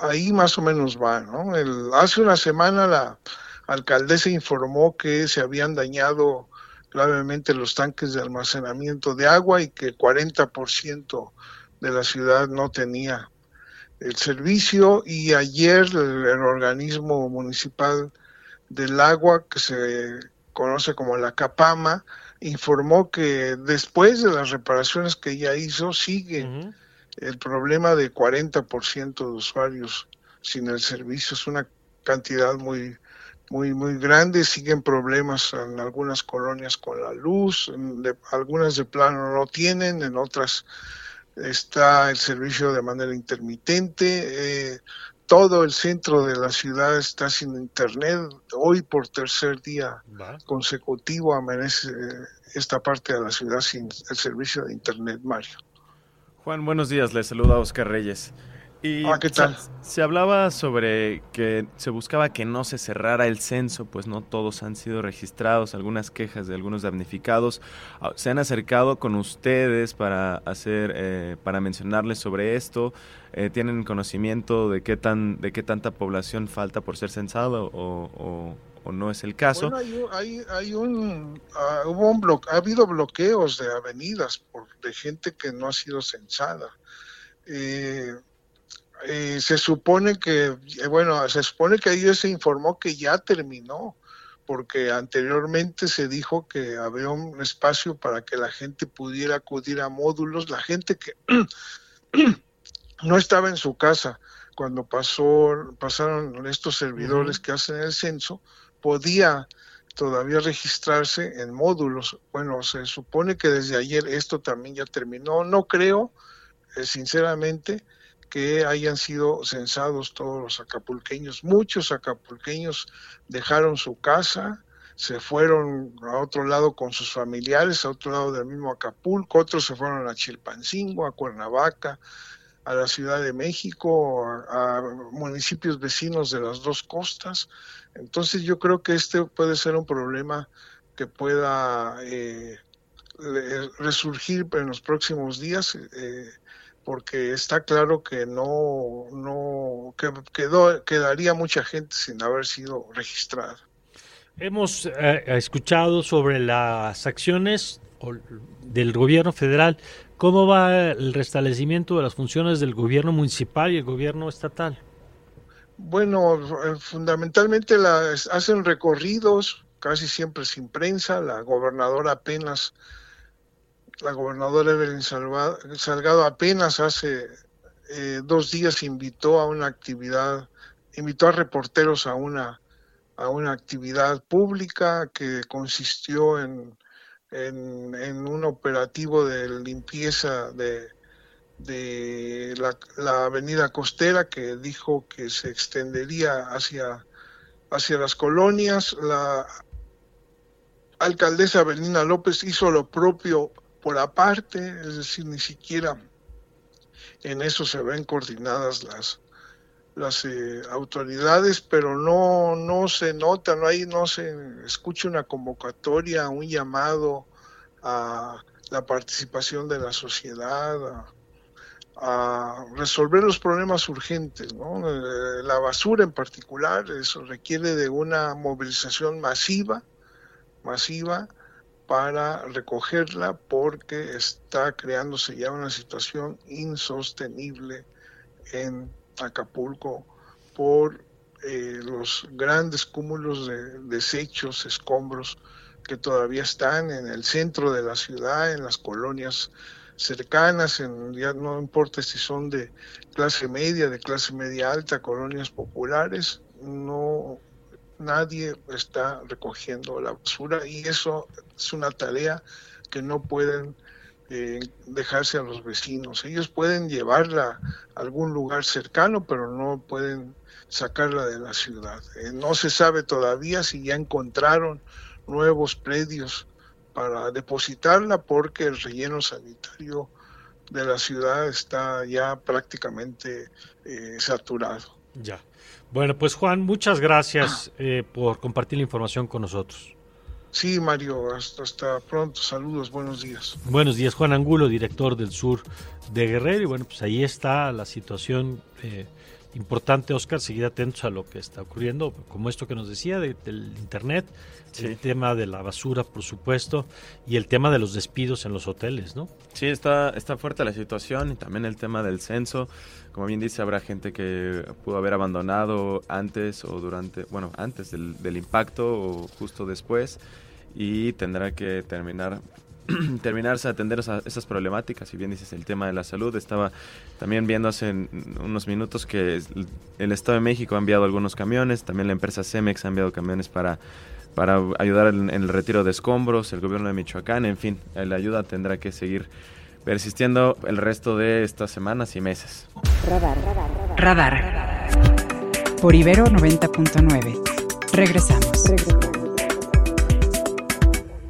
ahí más o menos va, ¿no? hace una semana la alcaldesa informó que se habían dañado gravemente los tanques de almacenamiento de agua y que el 40% de la ciudad no tenía el servicio y ayer el, organismo municipal del agua, que se conoce como la CAPAMA, informó que después de las reparaciones que ya hizo, sigue el problema de 40% de usuarios sin el servicio. Es una cantidad muy, muy, muy grande. Siguen problemas en algunas colonias con la luz, algunas de plano no tienen, en otras está el servicio de manera intermitente, eh, todo el centro de la ciudad está sin internet. Hoy por tercer día consecutivo amanece eh, esta parte de la ciudad sin el servicio de internet, Mario. Juan, buenos días, le saluda Oscar Reyes. Y Ah, ¿qué tal? Se, se hablaba sobre que se buscaba que no se cerrara el censo, pues no todos han sido registrados, algunas quejas de algunos damnificados. Ah, ¿Se han acercado con ustedes para hacer, eh, para mencionarles sobre esto? Eh, ¿Tienen conocimiento de qué tan, de qué tanta población falta por ser censado o, o- o no es el caso? Bueno, hay, un- hay, hay un, ah, hubo un blo- ha habido bloqueos de avenidas por, de gente que no ha sido censada. Eh, eh, se supone que, eh, bueno, se supone que ayer se informó que ya terminó, porque anteriormente se dijo que había un espacio para que la gente pudiera acudir a módulos, la gente que no estaba en su casa cuando pasó, pasaron estos servidores que hacen el censo, podía todavía registrarse en módulos. Bueno, se supone que desde ayer esto también ya terminó. No creo, eh, sinceramente, que hayan sido censados todos los acapulqueños. Muchos acapulqueños dejaron su casa, se fueron a otro lado con sus familiares, a otro lado del mismo Acapulco, otros se fueron a Chilpancingo, a Cuernavaca, a la Ciudad de México, a, municipios vecinos de las dos costas. Entonces yo creo que este puede ser un problema que pueda eh, resurgir en los próximos días, eh, porque está claro que no, no que quedó, quedaría mucha gente sin haber sido registrada. Hemos eh, escuchado sobre las acciones del gobierno federal. ¿Cómo va el restablecimiento de las funciones del gobierno municipal y el gobierno estatal? Bueno, eh, fundamentalmente las, hacen recorridos, casi siempre sin prensa. La gobernadora apenas, la gobernadora Evelyn Salgado apenas hace eh, dos días invitó a una actividad, invitó a reporteros a una, a una actividad pública que consistió en, en, un operativo de limpieza de, de la, la avenida costera que dijo que se extendería hacia, hacia las colonias. La alcaldesa Belina López hizo lo propio por aparte, es decir, ni siquiera en eso se ven coordinadas las, las eh, autoridades, pero no, no se nota, no hay, no se escucha una convocatoria, un llamado a la participación de la sociedad, a, a resolver los problemas urgentes, ¿no? Eh, La basura en particular, eso requiere de una movilización masiva, masiva para recogerla porque está creándose ya una situación insostenible en Acapulco por eh, los grandes cúmulos de desechos, escombros que todavía están en el centro de la ciudad, en las colonias cercanas, en, ya no importa si son de clase media, de clase media alta, colonias populares, no nadie está recogiendo la basura y eso es una tarea que no pueden eh, dejarse a los vecinos. Ellos pueden llevarla a algún lugar cercano, pero no pueden sacarla de la ciudad. Eh, no se sabe todavía si ya encontraron nuevos predios para depositarla porque el relleno sanitario de la ciudad está ya prácticamente eh, saturado. Ya. Bueno, pues Juan, muchas gracias eh, por compartir la información con nosotros. Sí, Mario, hasta, hasta pronto. Saludos, buenos días. Buenos días, Juan Angulo, director del sur de Guerrero. Y bueno, pues ahí está la situación eh, importante, Oscar, seguir atentos a lo que está ocurriendo, como esto que nos decía de- del Internet, Sí. el tema de la basura, por supuesto, y el tema de los despidos en los hoteles, ¿no? Sí, está, está fuerte la situación y también el tema del censo. Como bien dice, habrá gente que pudo haber abandonado antes o durante, bueno, antes del, impacto o justo después y tendrá que terminar terminarse a atender esa- esas problemáticas. Si bien dices el tema de la salud, estaba también viendo hace unos minutos que el- Estado de México ha enviado algunos camiones, también la empresa Cemex ha enviado camiones para para ayudar en, en el retiro de escombros, el gobierno de Michoacán, en fin, la ayuda tendrá que seguir persistiendo el resto de estas semanas y meses. Radar. Radar. Por Ibero 90.9. Regresamos.